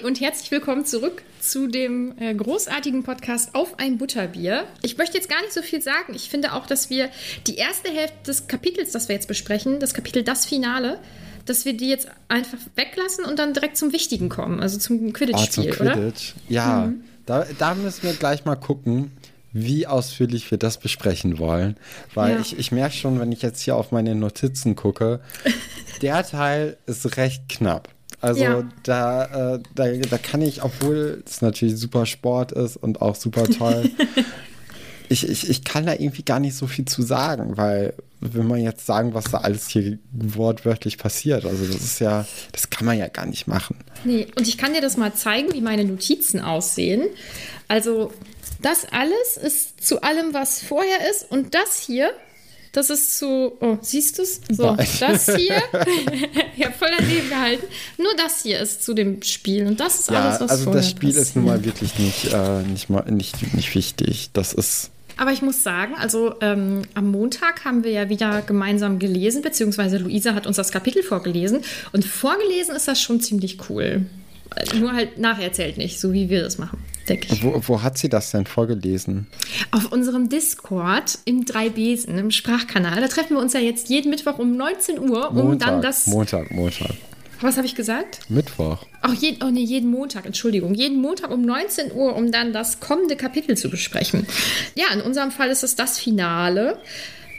Hi und herzlich willkommen zurück zu dem äh, großartigen Podcast Auf ein Butterbier. Ich möchte jetzt gar nicht so viel sagen. Ich finde auch, dass wir die erste Hälfte des Kapitels, das wir jetzt besprechen, das Kapitel Das Finale, dass wir die jetzt einfach weglassen und dann direkt zum Wichtigen kommen, also zum Quidditch-Spiel, oder? Quidditch. Ja, da, da müssen wir gleich mal gucken, wie ausführlich wir das besprechen wollen. Weil Ja. ich, ich merke schon, wenn ich jetzt hier auf meine Notizen gucke, der Teil ist recht knapp. Also Ja. da, äh, da, da kann ich, obwohl es natürlich super Sport ist und auch super toll, ich, ich, ich kann da irgendwie gar nicht so viel zu sagen, weil wenn man jetzt sagen, was da alles hier wortwörtlich passiert, also das ist ja, das kann man ja gar nicht machen. Nee, und ich kann dir das mal zeigen, wie meine Notizen aussehen. Also, das alles ist zu allem, was vorher ist. Und das hier, das ist zu. Oh, siehst du es? So, Nein. das hier. ich habe voll daneben gehalten. Nur das hier ist zu dem Spiel. Und das ist Ja, alles, was also das Spiel ist nun mal passiert. wirklich nicht, äh, nicht, mal, nicht, nicht wichtig. Das ist. Aber ich muss sagen, also ähm, am Montag haben wir ja wieder gemeinsam gelesen, beziehungsweise Luisa hat uns das Kapitel vorgelesen. Und vorgelesen ist das schon ziemlich cool. Nur halt nacherzählt nicht, so wie wir das machen, denke ich. Wo, wo hat sie das denn vorgelesen? Auf unserem Discord im Dreibesen, im Sprachkanal, da treffen wir uns ja jetzt jeden Mittwoch um 19 Uhr, um dann das. Montag, Montag. was habe ich gesagt? Mittwoch. Auch jeden, oh nee, jeden Montag, Entschuldigung, jeden Montag um 19 Uhr, um dann das kommende Kapitel zu besprechen. Ja, in unserem Fall ist es das Finale.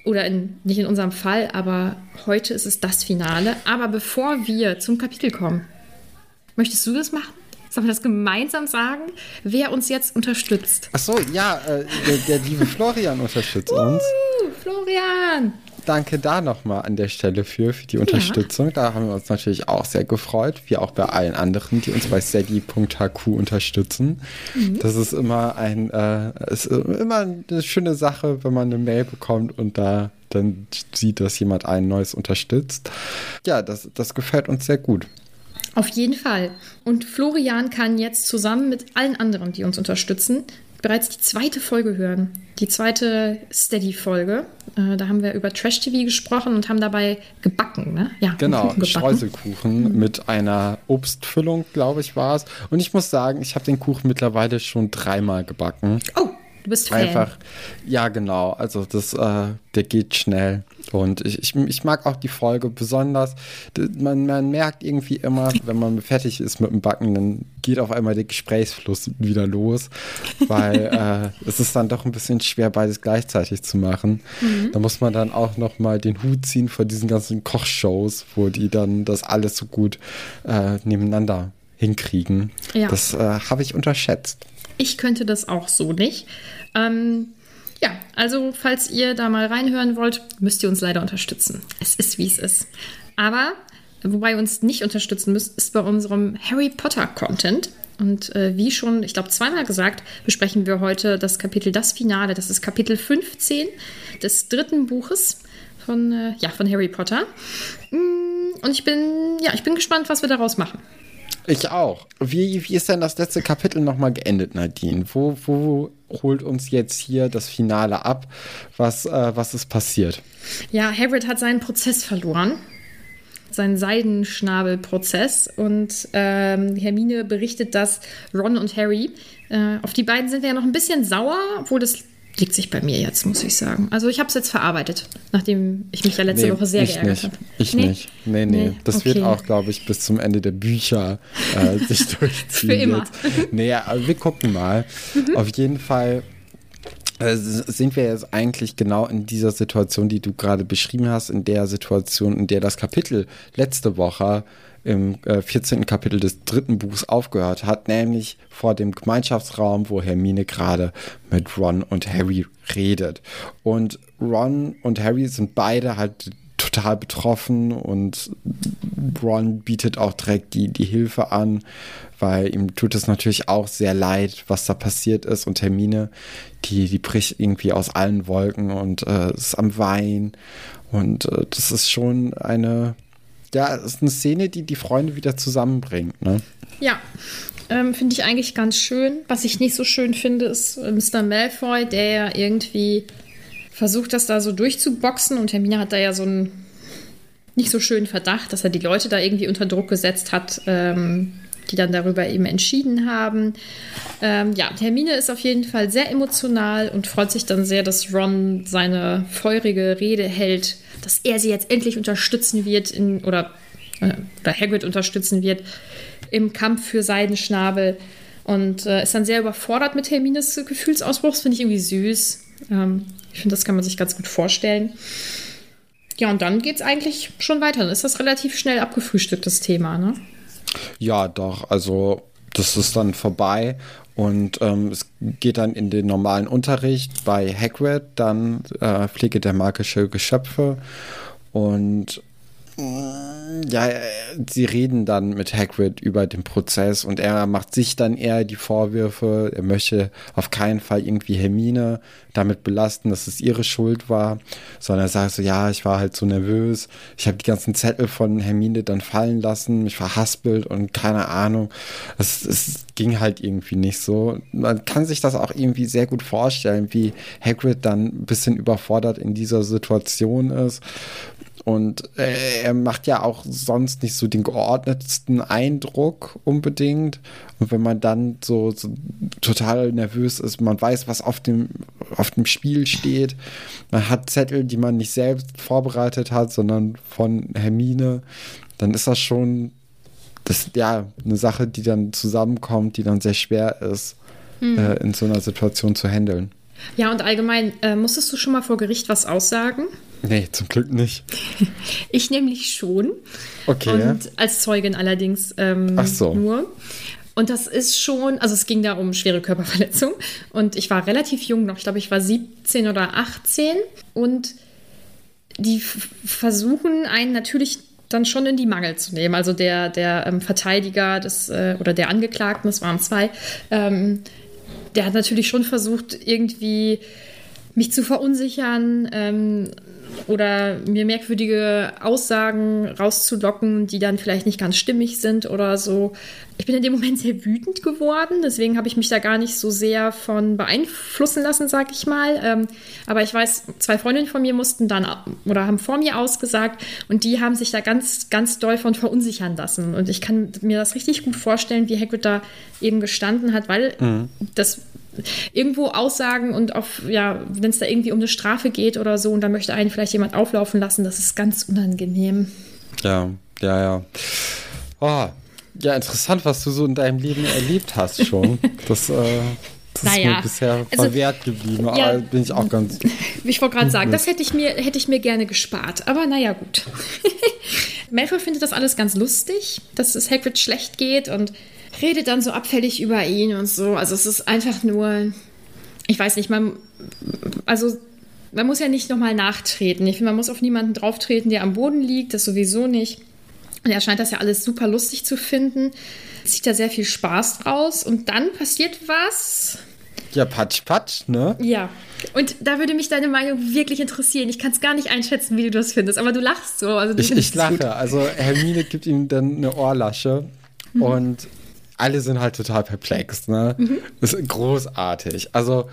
Oder in, nicht in unserem Fall, aber heute ist es das Finale. Aber bevor wir zum Kapitel kommen, möchtest du das machen? Sollen wir das gemeinsam sagen, wer uns jetzt unterstützt? Ach so, ja, äh, der, der liebe Florian unterstützt uns. Uh, Florian! Danke da nochmal an der Stelle für, für die Unterstützung. Da haben wir uns natürlich auch sehr gefreut, wie auch bei allen anderen, die uns bei steady.hq unterstützen. Das ist immer ein, äh, ist immer eine schöne Sache, wenn man eine Mail bekommt und da dann sieht, dass jemand ein neues unterstützt. Ja, das, das gefällt uns sehr gut. Auf jeden Fall. Und Florian kann jetzt zusammen mit allen anderen, die uns unterstützen, bereits die zweite Folge hören. Die zweite Steady-Folge. Äh, da haben wir über Trash-TV gesprochen und haben dabei gebacken, ne? Ja, Genau. Streuselkuchen mit einer Obstfüllung, glaube ich, war es. Und ich muss sagen, ich habe den Kuchen mittlerweile schon dreimal gebacken. Oh, du bist Fan. Einfach, ja, genau. Also das, äh, der geht schnell. Und ich, ich, ich mag auch die Folge besonders. Man, man merkt irgendwie immer, wenn man fertig ist mit dem Backen, dann geht auf einmal der Gesprächsfluss wieder los, weil äh, es ist dann doch ein bisschen schwer, beides gleichzeitig zu machen. Da muss man dann auch noch mal den Hut ziehen vor diesen ganzen Kochshows, wo die dann das alles so gut äh, nebeneinander hinkriegen. Ja. Das äh, habe ich unterschätzt. Ich könnte das auch so nicht. Ähm, ja, also falls ihr da mal reinhören wollt, müsst ihr uns leider unterstützen. Es ist, wie es ist. Aber wobei ihr uns nicht unterstützen müsst, ist bei unserem Harry Potter Content. Und äh, wie schon, ich glaube, zweimal gesagt, besprechen wir heute das Kapitel Das Finale. Das ist Kapitel 15 des dritten Buches von, äh, ja, von Harry Potter. Mm, Und ich bin, ja, ich bin gespannt, was wir daraus machen. Ich auch. Wie, wie ist denn das letzte Kapitel nochmal geendet, Nadine? Wo, wo holt uns jetzt hier das Finale ab? Was, äh, was ist passiert? Ja, Hagrid hat seinen Prozess verloren. Seinen Seidenschnabelprozess. Und ähm, Hermine berichtet das Ron und Harry. Äh, auf die beiden sind wir ja noch ein bisschen sauer, obwohl das liegt sich bei mir jetzt, muss ich sagen. Also ich habe es jetzt verarbeitet, nachdem ich mich ja letzte Woche sehr geärgert habe. Ich Nee? nicht. Nee, nee. Nee, Das wird okay. auch, glaube ich, bis zum Ende der Bücher äh, sich durchziehen. Für immer. Jetzt. Nee, aber wir gucken mal. Auf jeden Fall äh, sind wir jetzt eigentlich genau in dieser Situation, die du gerade beschrieben hast, in der Situation, in der das Kapitel letzte Woche im äh, 14. Kapitel des dritten Buchs aufgehört hat, nämlich vor dem Gemeinschaftsraum, wo Hermine gerade mit Ron und Harry redet. Und Ron und Harry sind beide halt total betroffen und Ron bietet auch direkt die, die Hilfe an, weil ihm tut es natürlich auch sehr leid, was da passiert ist und Hermine, die, die bricht irgendwie aus allen Wolken und äh, ist am Weinen und äh, das ist schon eine, ja, es ist eine Szene, die die Freunde wieder zusammenbringt, ne? Ja, ähm, finde ich eigentlich ganz schön. Was ich nicht so schön finde, ist äh, Mr. Malfoy, der ja irgendwie versucht, das da so durchzuboxen. Und Hermine hat da ja so einen nicht so schönen Verdacht, dass er die Leute da irgendwie unter Druck gesetzt hat, ähm, die dann darüber eben entschieden haben. Ähm, ja, Hermine ist auf jeden Fall sehr emotional und freut sich dann sehr, dass Ron seine feurige Rede hält, dass er sie jetzt endlich unterstützen wird in, oder, äh, Hagrid unterstützen wird im Kampf für Seidenschnabel und äh, ist dann sehr überfordert mit Hermines Gefühlsausbruch. Das finde ich irgendwie süß. Ähm, ich finde, das kann man sich ganz gut vorstellen. Ja, und dann geht es eigentlich schon weiter. Dann ist das relativ schnell abgefrühstückt, das Thema, ne? Ja, doch. Also das ist dann vorbei. Und ähm, es geht dann in den normalen Unterricht bei Hagrid, dann äh, Pflege der magische Geschöpfe. Und ja, äh, sie reden dann mit Hagrid über den Prozess und er macht sich dann eher die Vorwürfe. Er möchte auf keinen Fall irgendwie Hermine damit belasten, dass es ihre Schuld war, sondern er sagt so, ja, ich war halt so nervös. Ich habe die ganzen Zettel von Hermine dann fallen lassen, mich verhaspelt und keine Ahnung. Es, es ging halt irgendwie nicht so. Man kann sich das auch irgendwie sehr gut vorstellen, wie Hagrid dann ein bisschen überfordert in dieser Situation ist. Und äh, er macht ja auch sonst nicht so den geordnetsten Eindruck unbedingt. Und wenn man dann so, so total nervös ist, man weiß, was auf dem, auf dem Spiel steht. Man hat Zettel, die man nicht selbst vorbereitet hat, sondern von Hermine. Dann ist das schon das, ja, eine Sache, die dann zusammenkommt, die dann sehr schwer ist, äh, in so einer Situation zu handeln. Ja, und allgemein, äh, musstest du schon mal vor Gericht was aussagen? Nee, zum Glück nicht. Ich nämlich schon. Okay. Und als Zeugin allerdings ähm, Ach so. nur. Und das ist schon, also es ging da um schwere Körperverletzung. Und ich war relativ jung noch, ich glaube, ich war 17 oder 18. Und die versuchen einen natürlich dann schon in die Mangel zu nehmen. Also der, der ähm, Verteidiger des, äh, oder der Angeklagten, das waren zwei, ähm, der hat natürlich schon versucht, irgendwie mich zu verunsichern ähm, oder mir merkwürdige Aussagen rauszulocken, die dann vielleicht nicht ganz stimmig sind oder so. Ich bin in dem Moment sehr wütend geworden, deswegen habe ich mich da gar nicht so sehr von beeinflussen lassen, sag ich mal. Ähm, aber ich weiß, zwei Freundinnen von mir mussten dann oder haben vor mir ausgesagt und die haben sich da ganz, ganz doll von verunsichern lassen. Und ich kann mir das richtig gut vorstellen, wie Hagrid da eben gestanden hat, weil das irgendwo Aussagen und auf, ja, wenn es da irgendwie um eine Strafe geht oder so und da möchte einen vielleicht jemand auflaufen lassen, das ist ganz unangenehm. Ja, ja, ja. Oh, ja, interessant, was du so in deinem Leben erlebt hast schon. Das, äh, das ist Naja, mir bisher also- verwehrt geblieben, aber Ja. bin ich auch ganz. Ich wollte gerade sagen, das hätte ich, mir, hätte ich mir gerne gespart. Aber naja, gut. Malfoy findet das alles ganz lustig, dass es Hagrid schlecht geht und redet dann so abfällig über ihn und so. Also es ist einfach nur, ich weiß nicht, man, also man muss ja nicht nochmal nachtreten. Ich finde, man muss auf niemanden drauftreten, der am Boden liegt, das sowieso nicht. Und er scheint das ja alles super lustig zu finden. Zieht da sehr viel Spaß draus. Und dann passiert was. Ja, patsch, patsch, ne? Ja. Und da würde mich deine Meinung wirklich interessieren. Ich kann es gar nicht einschätzen, wie du das findest, aber du lachst so. Also du Ich, ich lache. Gut. Also Hermine gibt ihm dann eine Ohrlasche mhm. und alle sind halt total perplex, ne? Mhm. Das ist großartig. Also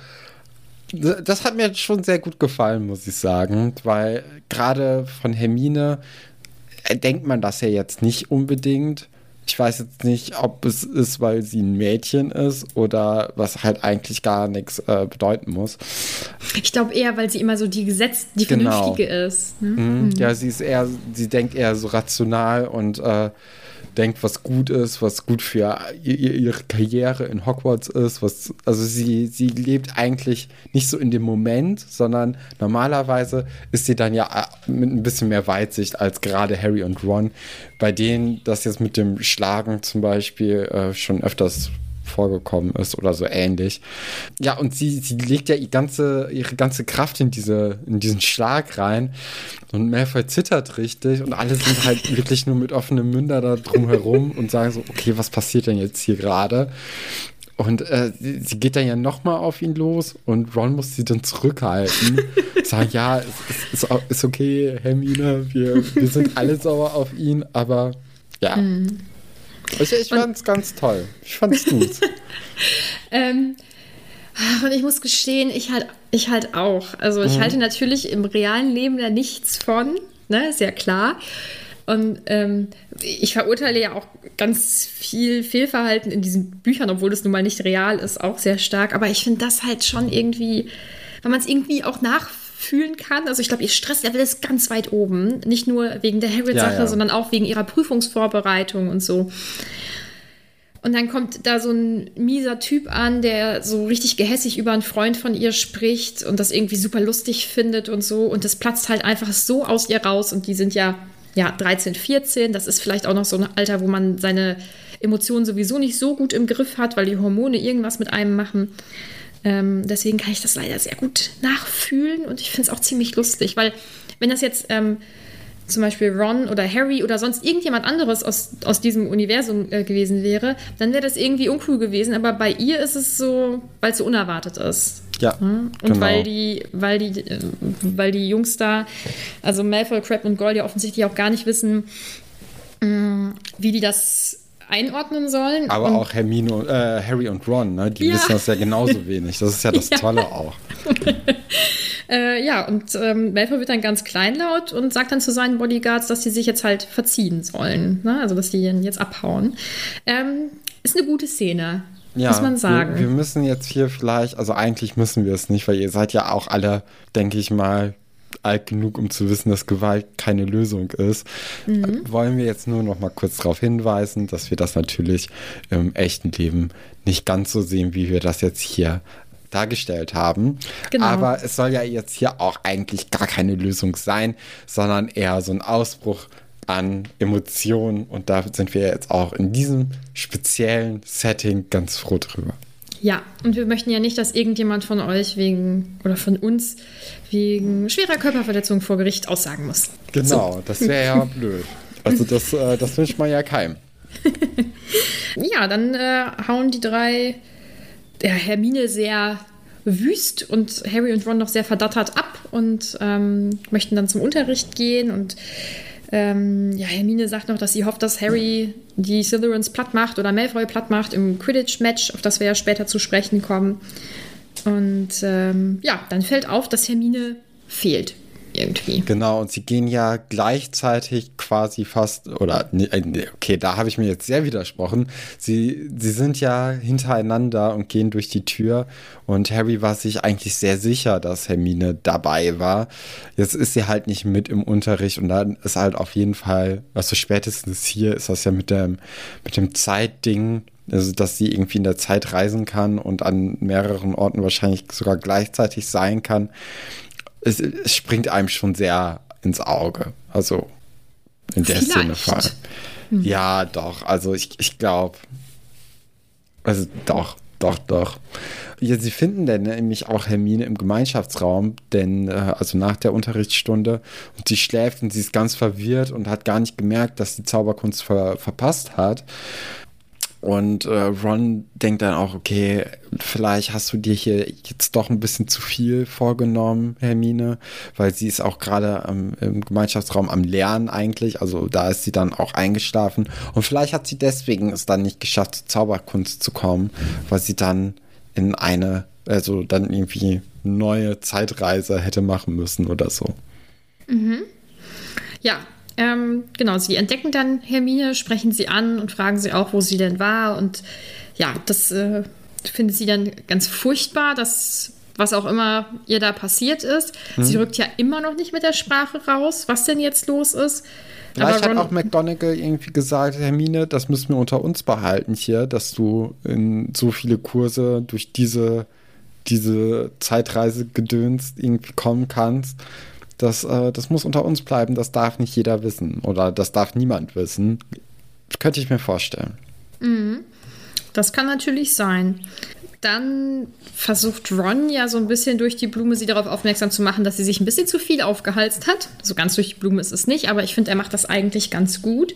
das hat mir schon sehr gut gefallen, muss ich sagen, weil gerade von Hermine denkt man das ja jetzt nicht unbedingt. Ich weiß jetzt nicht, ob es ist, weil sie ein Mädchen ist oder was halt eigentlich gar nichts äh, bedeuten muss. Ich glaube eher, weil sie immer so die Gesetz, die genau. Vernünftige ist. Ne? Mhm. Mhm. Ja, sie ist eher, sie denkt eher so rational und äh, denkt, was gut ist, was gut für ihre Karriere in Hogwarts ist, was, also sie, sie lebt eigentlich nicht so in dem Moment, sondern normalerweise ist sie dann ja äh, mit ein bisschen mehr Weitsicht als gerade Harry und Ron, bei denen das jetzt mit dem Schlagen zum Beispiel äh, schon öfters vorgekommen ist oder so ähnlich. Ja, und sie, sie legt ja ihre ganze, ihre ganze Kraft in, diese, in diesen Schlag rein. Und Malfoy zittert richtig und alle sind halt wirklich nur mit offenem Münder da drumherum und sagen so, okay, was passiert denn jetzt hier gerade? Und äh, sie, geht dann ja nochmal auf ihn los und Ron muss sie dann zurückhalten. sagen, ja, es, ist, ist okay, Hermine, wir, wir sind alle sauer auf ihn, aber ja. Mhm. Ich, ich fand es ganz toll. Ich fand es gut. ähm, und ich muss gestehen, ich halt, ich halt auch. Also ich mhm. halte natürlich im realen Leben da nichts von, ne, ist ja klar. Und ähm, ich verurteile ja auch ganz viel Fehlverhalten in diesen Büchern, obwohl das nun mal nicht real ist, auch sehr stark. Aber ich finde das halt schon irgendwie, wenn man es irgendwie auch nachvollzieht, fühlen kann. Also ich glaube, ihr Stresslevel ist ganz weit oben. Nicht nur wegen der Hagrid-Sache, ja, ja. sondern auch wegen ihrer Prüfungsvorbereitung und so. Und dann kommt da so ein mieser Typ an, der so richtig gehässig über einen Freund von ihr spricht und das irgendwie super lustig findet und so. Und das platzt halt einfach so aus ihr raus. Und die sind ja, ja 13, 14. Das ist vielleicht auch noch so ein Alter, wo man seine Emotionen sowieso nicht so gut im Griff hat, weil die Hormone irgendwas mit einem machen. Ähm, deswegen kann ich das leider sehr gut nachfühlen und ich finde es auch ziemlich lustig, weil wenn das jetzt ähm, zum Beispiel Ron oder Harry oder sonst irgendjemand anderes aus, aus diesem Universum äh, gewesen wäre, dann wäre das irgendwie uncool gewesen. Aber bei ihr ist es so, weil es so unerwartet ist. Ja. Und genau. weil die, weil die, äh, weil die Jungs da, also Malfoy, Crab und Gold ja offensichtlich auch gar nicht wissen, äh, wie die das einordnen sollen. Aber auch Hermine, äh, Harry und Ron, ne? die ja. wissen das ja genauso wenig. Das ist ja das ja. Tolle auch. äh, ja, und ähm, Malfoy wird dann ganz kleinlaut und sagt dann zu seinen Bodyguards, dass sie sich jetzt halt verziehen sollen. Ne? Also, dass die jetzt abhauen. Ähm, ist eine gute Szene. Ja, muss man sagen. Wir, wir müssen jetzt hier vielleicht, also eigentlich müssen wir es nicht, weil ihr seid ja auch alle, denke ich mal, alt genug, um zu wissen, dass Gewalt keine Lösung ist, mhm. wollen wir jetzt nur noch mal kurz darauf hinweisen, dass wir das natürlich im echten Leben nicht ganz so sehen, wie wir das jetzt hier dargestellt haben. Genau. Aber es soll ja jetzt hier auch eigentlich gar keine Lösung sein, sondern eher so ein Ausbruch an Emotionen. Und da sind wir jetzt auch in diesem speziellen Setting ganz froh drüber. Ja, und wir möchten ja nicht, dass irgendjemand von euch wegen oder von uns wegen schwerer Körperverletzung vor Gericht aussagen muss. Genau, so. das wäre ja blöd. Also das, äh, das wünscht man ja keinem. ja, dann äh, hauen die drei der Hermine sehr wüst und Harry und Ron noch sehr verdattert ab und ähm, möchten dann zum Unterricht gehen und ähm, ja, Hermine sagt noch, dass sie hofft, dass Harry die Slytherins platt macht oder Malfoy platt macht im Quidditch-Match, auf das wir ja später zu sprechen kommen. Und ähm, ja, dann fällt auf, dass Hermine fehlt irgendwie. Genau, und sie gehen ja gleichzeitig quasi fast, oder äh, okay, da habe ich mir jetzt sehr widersprochen. Sie, sie sind ja hintereinander und gehen durch die Tür und Harry war sich eigentlich sehr sicher, dass Hermine dabei war. Jetzt ist sie halt nicht mit im Unterricht und dann ist halt auf jeden Fall, also spätestens hier ist das ja mit dem, mit dem Zeitding also dass sie irgendwie in der Zeit reisen kann und an mehreren Orten wahrscheinlich sogar gleichzeitig sein kann es, es springt einem schon sehr ins Auge. Also in der Vielleicht. Szene. Hm. Ja, doch. Also ich, ich glaube, also doch. Doch, doch. Ja, sie finden dann nämlich auch Hermine im Gemeinschaftsraum, denn äh, also nach der Unterrichtsstunde und sie schläft und sie ist ganz verwirrt und hat gar nicht gemerkt, dass sie Zauberkunst ver verpasst hat. Und äh, Ron denkt dann auch, okay, vielleicht hast du dir hier jetzt doch ein bisschen zu viel vorgenommen, Hermine, weil sie ist auch gerade im Gemeinschaftsraum am Lernen eigentlich, also da ist sie dann auch eingeschlafen und vielleicht hat sie deswegen es dann nicht geschafft, zur Zauberkunst zu kommen, weil sie dann in eine, also dann irgendwie neue Zeitreise hätte machen müssen oder so. Mhm. Ja, ähm, genau, sie entdecken dann Hermine, sprechen sie an und fragen sie auch, wo sie denn war. Und ja, das äh, findet sie dann ganz furchtbar, dass was auch immer ihr da passiert ist. Mhm. Sie rückt ja immer noch nicht mit der Sprache raus, was denn jetzt los ist. Vielleicht hat auch McGonagall irgendwie gesagt, Hermine, das müssen wir unter uns behalten hier, dass du in so viele Kurse durch diese, diese Zeitreise gedönst irgendwie kommen kannst. Das, äh, das muss unter uns bleiben, das darf nicht jeder wissen oder das darf niemand wissen. Könnte ich mir vorstellen. Mhm. Das kann natürlich sein. Dann versucht Ron ja so ein bisschen durch die Blume sie darauf aufmerksam zu machen, dass sie sich ein bisschen zu viel aufgehalst hat. So ganz durch die Blume ist es nicht, aber ich finde, er macht das eigentlich ganz gut.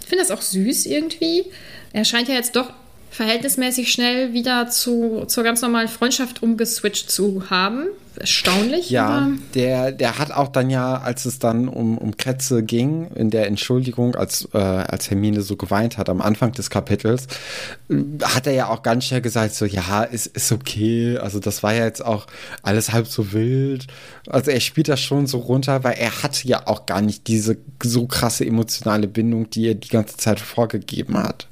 Ich finde das auch süß irgendwie. Er scheint ja jetzt doch verhältnismäßig schnell wieder zu, zur ganz normalen Freundschaft umgeswitcht zu haben. Erstaunlich. Ja, der, der hat auch dann ja, als es dann um, um Kretze ging, in der Entschuldigung, als, äh, als Hermine so geweint hat am Anfang des Kapitels, hat er ja auch ganz schnell gesagt, so, ja, ist, ist okay. Also das war ja jetzt auch alles halb so wild. Also er spielt das schon so runter, weil er hat ja auch gar nicht diese so krasse emotionale Bindung, die er die ganze Zeit vorgegeben hat.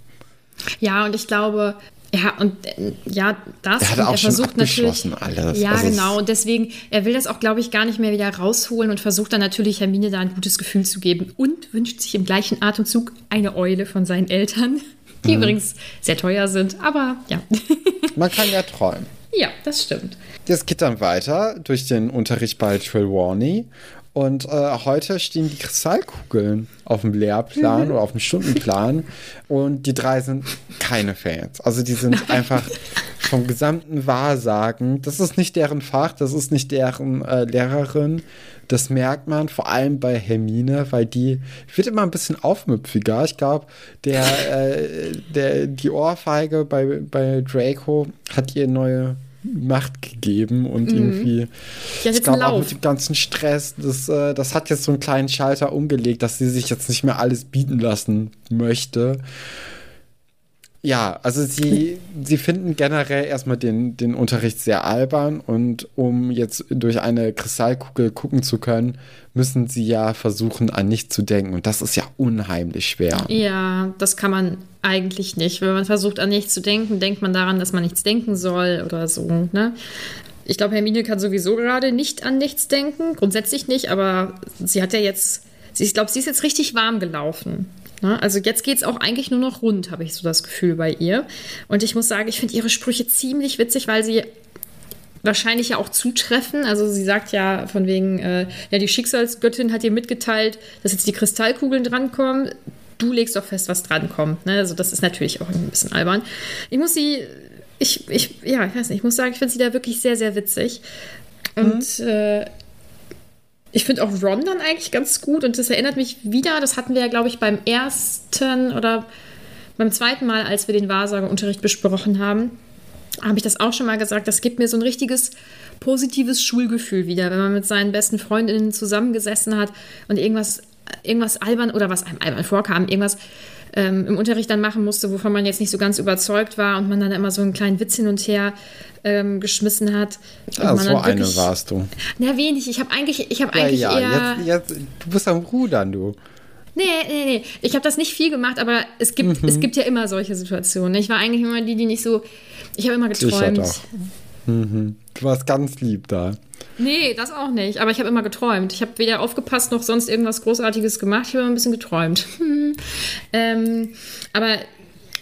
Ja, und ich glaube, ja, und äh, ja, das er hat auch er versucht natürlich alles. Ja, also genau. Und deswegen, er will das auch, glaube ich, gar nicht mehr wieder rausholen und versucht dann natürlich Hermine da ein gutes Gefühl zu geben und wünscht sich im gleichen Atemzug eine Eule von seinen Eltern, die mhm. übrigens sehr teuer sind, aber ja. Man kann ja träumen. Ja, das stimmt. Jetzt geht dann weiter durch den Unterricht bei Trelawney und äh, heute stehen die Kristallkugeln auf dem Lehrplan mhm. oder auf dem Stundenplan. Und die drei sind keine Fans. Also die sind einfach vom gesamten Wahrsagen. Das ist nicht deren Fach, das ist nicht deren äh, Lehrerin. Das merkt man vor allem bei Hermine, weil die wird immer ein bisschen aufmüpfiger. Ich glaube, der, äh, der, die Ohrfeige bei, bei Draco hat ihr neue Macht gegeben und mhm. irgendwie, ich glaube auch mit dem ganzen Stress, das, äh, das hat jetzt so einen kleinen Schalter umgelegt, dass sie sich jetzt nicht mehr alles bieten lassen möchte. Ja, also sie, sie finden generell erstmal den, den Unterricht sehr albern und um jetzt durch eine Kristallkugel gucken zu können, müssen sie ja versuchen, an nichts zu denken. Und das ist ja unheimlich schwer. Ja, das kann man eigentlich nicht. Wenn man versucht, an nichts zu denken, denkt man daran, dass man nichts denken soll oder so. Ne? Ich glaube, Hermine kann sowieso gerade nicht an nichts denken. Grundsätzlich nicht, aber sie hat ja jetzt, ich glaube, sie ist jetzt richtig warm gelaufen. Ne? Also jetzt geht es auch eigentlich nur noch rund, habe ich so das Gefühl bei ihr. Und ich muss sagen, ich finde ihre Sprüche ziemlich witzig, weil sie wahrscheinlich ja auch zutreffen. Also sie sagt ja von wegen, äh, ja, die Schicksalsgöttin hat ihr mitgeteilt, dass jetzt die Kristallkugeln drankommen. Du legst doch fest, was drankommt. Ne? Also das ist natürlich auch ein bisschen albern. Ich muss sie, ich, ich, ja, ich weiß nicht, ich muss sagen, ich finde sie da wirklich sehr, sehr witzig. Und mhm. äh, ich finde auch Ron dann eigentlich ganz gut und das erinnert mich wieder, das hatten wir ja, glaube ich, beim ersten oder beim zweiten Mal, als wir den Wahrsageunterricht besprochen haben, habe ich das auch schon mal gesagt, das gibt mir so ein richtiges positives Schulgefühl wieder, wenn man mit seinen besten Freundinnen zusammengesessen hat und irgendwas, irgendwas albern oder was einem albern vorkam, irgendwas ähm, im Unterricht dann machen musste, wovon man jetzt nicht so ganz überzeugt war und man dann immer so einen kleinen Witz hin und her ähm, geschmissen hat. Ah, so eine wirklich, warst du. Na, wenig. Ich habe eigentlich, ich habe ja, eigentlich ja, eher... Jetzt, jetzt, du bist am Rudern, du. Nee, nee, nee. Ich habe das nicht viel gemacht, aber es gibt, mhm. es gibt ja immer solche Situationen. Ich war eigentlich immer die, die nicht so... Ich habe immer geträumt. Mhm. Du warst ganz lieb da. Nee, das auch nicht. Aber ich habe immer geträumt. Ich habe weder aufgepasst noch sonst irgendwas Großartiges gemacht. Ich habe immer ein bisschen geträumt. ähm, aber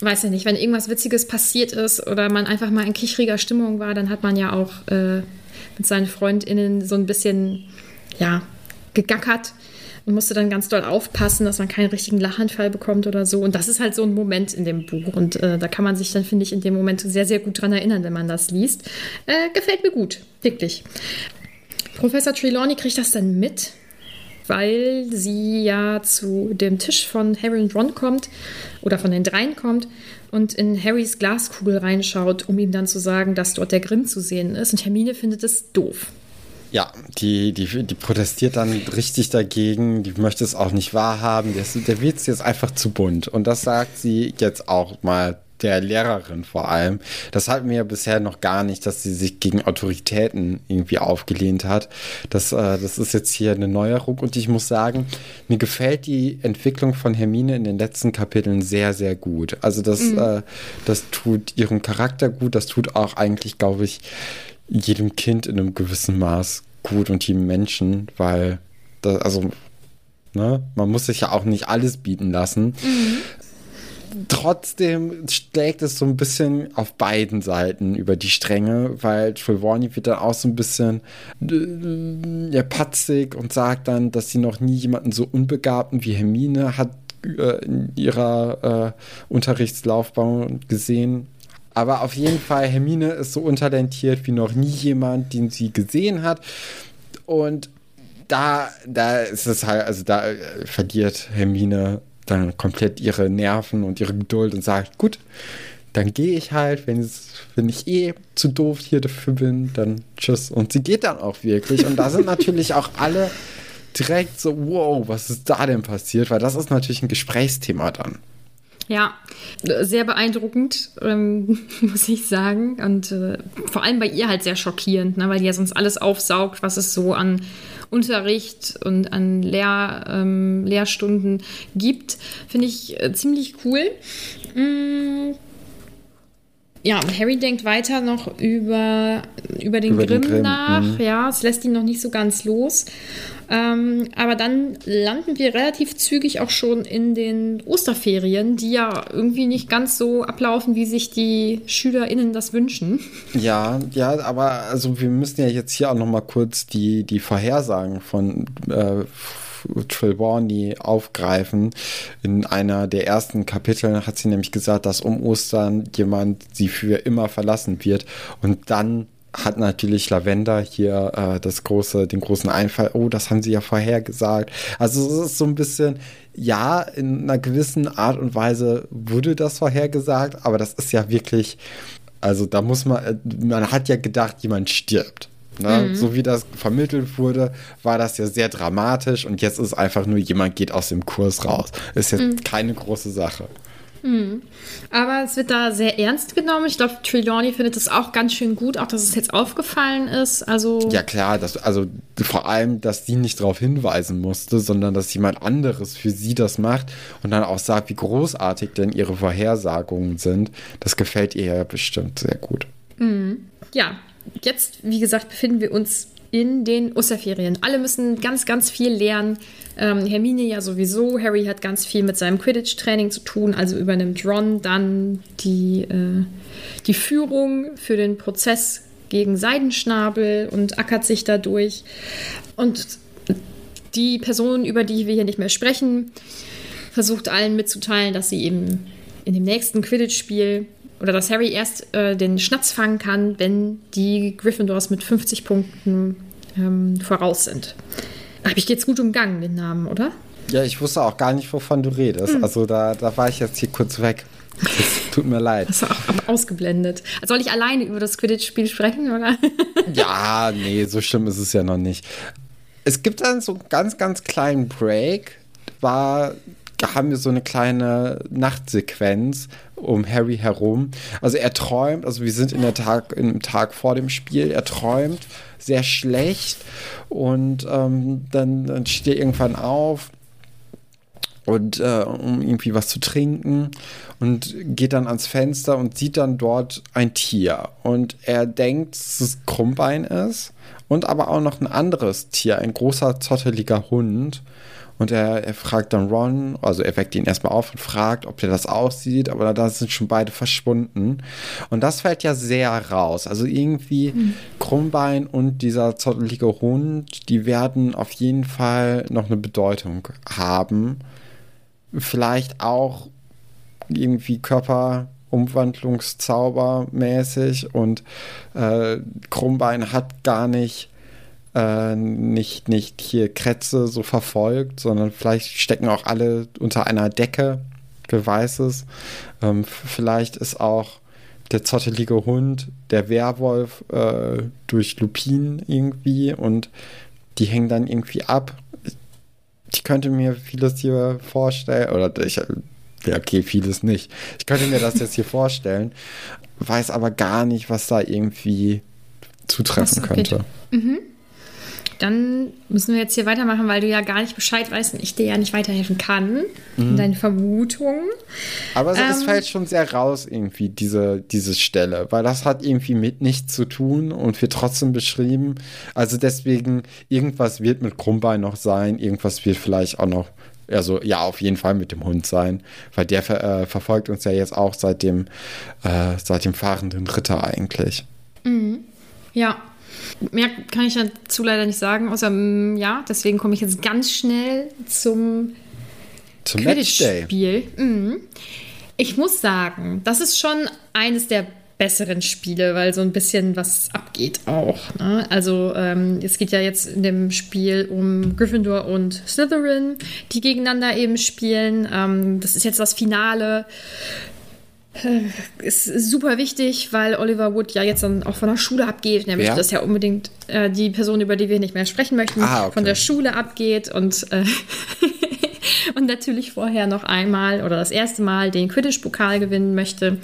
weiß ich nicht, wenn irgendwas Witziges passiert ist oder man einfach mal in kichriger Stimmung war, dann hat man ja auch äh, mit seinen FreundInnen so ein bisschen, ja, gegackert. und musste dann ganz doll aufpassen, dass man keinen richtigen Lachanfall bekommt oder so. Und das ist halt so ein Moment in dem Buch. Und äh, da kann man sich dann, finde ich, in dem Moment sehr, sehr gut dran erinnern, wenn man das liest. Äh, gefällt mir gut, wirklich. Professor Trelawney kriegt das dann mit, weil sie ja zu dem Tisch von Harry und Ron kommt oder von den dreien kommt und in Harrys Glaskugel reinschaut, um ihm dann zu sagen, dass dort der Grimm zu sehen ist. Und Hermine findet es doof. Ja, die, die, die protestiert dann richtig dagegen, die möchte es auch nicht wahrhaben, der, der Witz ist jetzt einfach zu bunt. Und das sagt sie jetzt auch mal der Lehrerin vor allem. Das hatten wir ja bisher noch gar nicht, dass sie sich gegen Autoritäten irgendwie aufgelehnt hat. Das, äh, das ist jetzt hier eine Neuerung und ich muss sagen, mir gefällt die Entwicklung von Hermine in den letzten Kapiteln sehr, sehr gut. Also das, mhm. äh, das tut ihrem Charakter gut, das tut auch eigentlich, glaube ich, jedem Kind in einem gewissen Maß gut und jedem Menschen, weil das, also Ne? Man muss sich ja auch nicht alles bieten lassen. Mhm trotzdem schlägt es so ein bisschen auf beiden Seiten über die Stränge, weil Trelawney wird dann auch so ein bisschen äh, ja, patzig und sagt dann, dass sie noch nie jemanden so unbegabten wie Hermine hat äh, in ihrer äh, Unterrichtslaufbahn gesehen. Aber auf jeden Fall, Hermine ist so untalentiert wie noch nie jemand, den sie gesehen hat. Und da, da ist es halt, also da äh, verliert Hermine dann komplett ihre Nerven und ihre Geduld und sagt, gut, dann gehe ich halt, wenn, ich eh zu doof hier dafür bin, dann tschüss. Und sie geht dann auch wirklich. Und da sind natürlich auch alle direkt so, wow, was ist da denn passiert? Weil das ist natürlich ein Gesprächsthema dann. Ja, sehr beeindruckend, ähm, muss ich sagen. Und äh, vor allem bei ihr halt sehr schockierend, ne, weil die ja sonst alles aufsaugt, was es so an Unterricht und an Lehr, ähm, Lehrstunden gibt. Finde ich äh, ziemlich cool. Mm. Ja, Harry denkt weiter noch über, über den über Grimm, den Grimm nach. Mhm. Ja, es lässt ihn noch nicht so ganz los. Ähm, aber dann landen wir relativ zügig auch schon in den Osterferien, die ja irgendwie nicht ganz so ablaufen, wie sich die SchülerInnen das wünschen. Ja, ja, aber also wir müssen ja jetzt hier auch noch mal kurz die, die Vorhersagen von äh, Trelawney aufgreifen. In einer der ersten Kapitel hat sie nämlich gesagt, dass um Ostern jemand sie für immer verlassen wird. Und dann hat natürlich Lavender hier äh, das große, den großen Einfall, oh, das haben sie ja vorher gesagt. Also es ist so ein bisschen, ja, in einer gewissen Art und Weise wurde das vorhergesagt, aber das ist ja wirklich, also da muss man, äh, man hat ja gedacht, jemand stirbt. Ne? Mhm. So wie das vermittelt wurde, war das ja sehr dramatisch und jetzt ist einfach nur, jemand geht aus dem Kurs raus. Ist jetzt mhm. keine große Sache. Hm. Aber es wird da sehr ernst genommen. Ich glaube, Trelawney findet es auch ganz schön gut, auch dass es jetzt aufgefallen ist. Also ja klar, dass, also vor allem, dass sie nicht darauf hinweisen musste, sondern dass jemand anderes für sie das macht und dann auch sagt, wie großartig denn ihre Vorhersagungen sind. Das gefällt ihr ja bestimmt sehr gut. Mhm. Ja, jetzt, wie gesagt, befinden wir uns in den Osterferien. Alle müssen ganz, ganz viel lernen. Ähm, Hermine ja sowieso. Harry hat ganz viel mit seinem Quidditch-Training zu tun, also übernimmt Ron dann die, äh, die Führung für den Prozess gegen Seidenschnabel und ackert sich dadurch. Und die Person, über die wir hier nicht mehr sprechen, versucht allen mitzuteilen, dass sie eben in dem nächsten Quidditch-Spiel oder dass Harry erst äh, den Schnatz fangen kann, wenn die Gryffindors mit 50 Punkten ähm, voraus sind. Habe ich jetzt gut umgangen, den Namen, oder? Ja, ich wusste auch gar nicht, wovon du redest. Hm. Also da, da war ich jetzt hier kurz weg. Das tut mir leid. Das war auch ausgeblendet. Soll ich alleine über das Quidditch-Spiel sprechen, oder? ja, nee, so schlimm ist es ja noch nicht. Es gibt dann so einen ganz, ganz kleinen Break. War haben wir so eine kleine Nachtsequenz um Harry herum. Also er träumt, also wir sind in der Tag, im Tag vor dem Spiel, er träumt sehr schlecht und ähm, dann, dann steht er irgendwann auf und äh, um irgendwie was zu trinken und geht dann ans Fenster und sieht dann dort ein Tier. Und er denkt, dass es Krummbein ist und aber auch noch ein anderes Tier, ein großer zotteliger Hund Und er, er fragt dann Ron, also er weckt ihn erstmal auf und fragt, ob der das aussieht, aber da sind schon beide verschwunden. Und das fällt ja sehr raus. Also irgendwie mhm. Krummbein und dieser zottelige Hund, die werden auf jeden Fall noch eine Bedeutung haben. Vielleicht auch irgendwie Körperumwandlungszauber mäßig und äh, Krummbein hat gar nicht äh, nicht, nicht hier Kretze so verfolgt, sondern vielleicht stecken auch alle unter einer Decke, wer weiß es. Ähm, vielleicht ist auch der zottelige Hund, der Werwolf äh, durch Lupin irgendwie und die hängen dann irgendwie ab. Ich könnte mir vieles hier vorstellen, oder ich, ja, okay, vieles nicht. Ich könnte mir das jetzt hier vorstellen, weiß aber gar nicht, was da irgendwie zutreffen könnte. Mhm. Dann müssen wir jetzt hier weitermachen, weil du ja gar nicht Bescheid weißt und ich dir ja nicht weiterhelfen kann. Mhm. Deine Vermutungen. Aber es, ähm, es, fällt schon sehr raus, irgendwie, diese, diese Stelle, weil das hat irgendwie mit nichts zu tun und wird trotzdem beschrieben. Also deswegen, irgendwas wird mit Krummbein noch sein, irgendwas wird vielleicht auch noch also ja, auf jeden Fall mit dem Hund sein, weil der äh, verfolgt uns ja jetzt auch seit dem, äh, seit dem fahrenden Ritter eigentlich. Mhm. Ja, Mehr kann ich dazu leider nicht sagen, außer mm, ja, deswegen komme ich jetzt ganz schnell zum, zum Quidditch-Spiel. Mhm. Ich muss sagen, das ist schon eines der besseren Spiele, weil so ein bisschen was abgeht auch. Ne? Also ähm, es geht ja jetzt in dem Spiel um Gryffindor und Slytherin, die gegeneinander eben spielen. Ähm, das ist jetzt das Finale. Äh, ist super wichtig, weil Oliver Wood ja jetzt dann auch von der Schule abgeht. Er möchte, dass ja unbedingt äh, die Person, über die wir nicht mehr sprechen möchten, ah, okay. von der Schule abgeht und, äh, und natürlich vorher noch einmal oder das erste Mal den Quidditch-Pokal gewinnen möchte.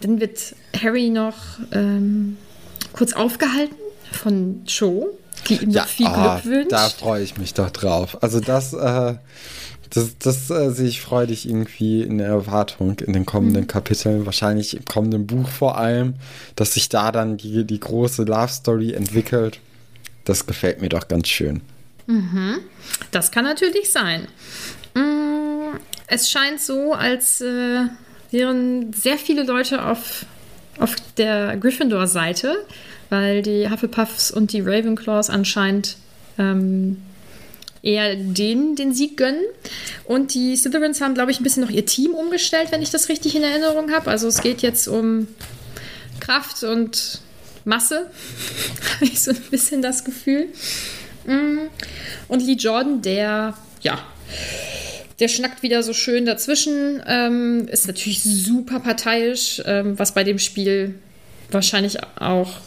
Dann wird Harry noch ähm, kurz aufgehalten von Cho, die ihm ja, viel oh, Glück wünscht. Da freue ich mich doch drauf. Also das, äh, das, das äh, sehe ich freudig irgendwie in der Erwartung in den kommenden mhm. Kapiteln, wahrscheinlich im kommenden Buch vor allem, dass sich da dann die, die große Love Story entwickelt. Das gefällt mir doch ganz schön. Mhm. Das kann natürlich sein. Mm, es scheint so, als äh, wären sehr viele Leute auf, auf der Gryffindor-Seite, weil die Hufflepuffs und die Ravenclaws anscheinend ähm, eher denen den Sieg gönnen. Und die Slytherins haben, glaube ich, ein bisschen noch ihr Team umgestellt, wenn ich das richtig in Erinnerung habe. Also es geht jetzt um Kraft und Masse, habe ich so ein bisschen das Gefühl. Mm. Und Lee Jordan, der, ja, der schnackt wieder so schön dazwischen, ähm, ist natürlich super parteiisch, ähm, was bei dem Spiel wahrscheinlich auch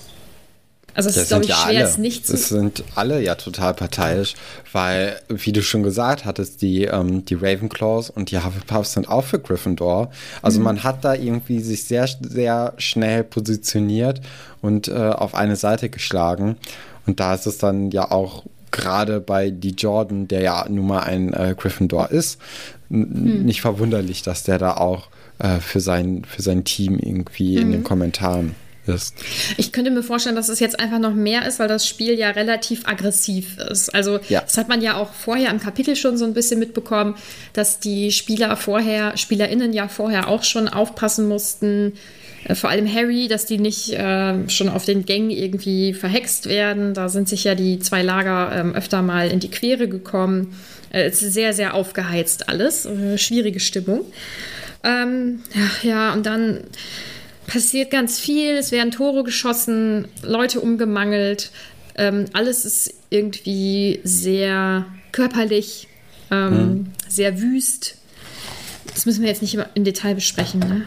also es das ist, glaube ich, ja schwer, alle. es nicht zu... Es sind alle ja total parteiisch, weil, wie du schon gesagt hattest, die, ähm, die Ravenclaws und die Hufflepuffs sind auch für Gryffindor. Also mhm. man hat da irgendwie sich sehr, sehr schnell positioniert und äh, auf eine Seite geschlagen. Und da ist es dann ja auch gerade bei die Jordan, der ja nun mal ein äh, Gryffindor ist, mhm. nicht verwunderlich, dass der da auch äh, für, sein, für sein Team irgendwie mhm. in den mhm. Kommentaren ist. Ich könnte mir vorstellen, dass es jetzt einfach noch mehr ist, weil das Spiel ja relativ aggressiv ist. Also ja. das hat man ja auch vorher im Kapitel schon so ein bisschen mitbekommen, dass die Spieler vorher, SpielerInnen ja vorher auch schon aufpassen mussten, äh, vor allem Harry, dass die nicht äh, schon auf den Gängen irgendwie verhext werden. Da sind sich ja die zwei Lager ähm, öfter mal in die Quere gekommen. Äh, es ist sehr, sehr aufgeheizt alles. Äh, schwierige Stimmung. Ähm, ja, und dann passiert ganz viel. Es werden Tore geschossen, Leute umgemangelt. Ähm, alles ist irgendwie sehr körperlich, ähm, mhm. sehr wüst. Das müssen wir jetzt nicht im Detail besprechen, ne?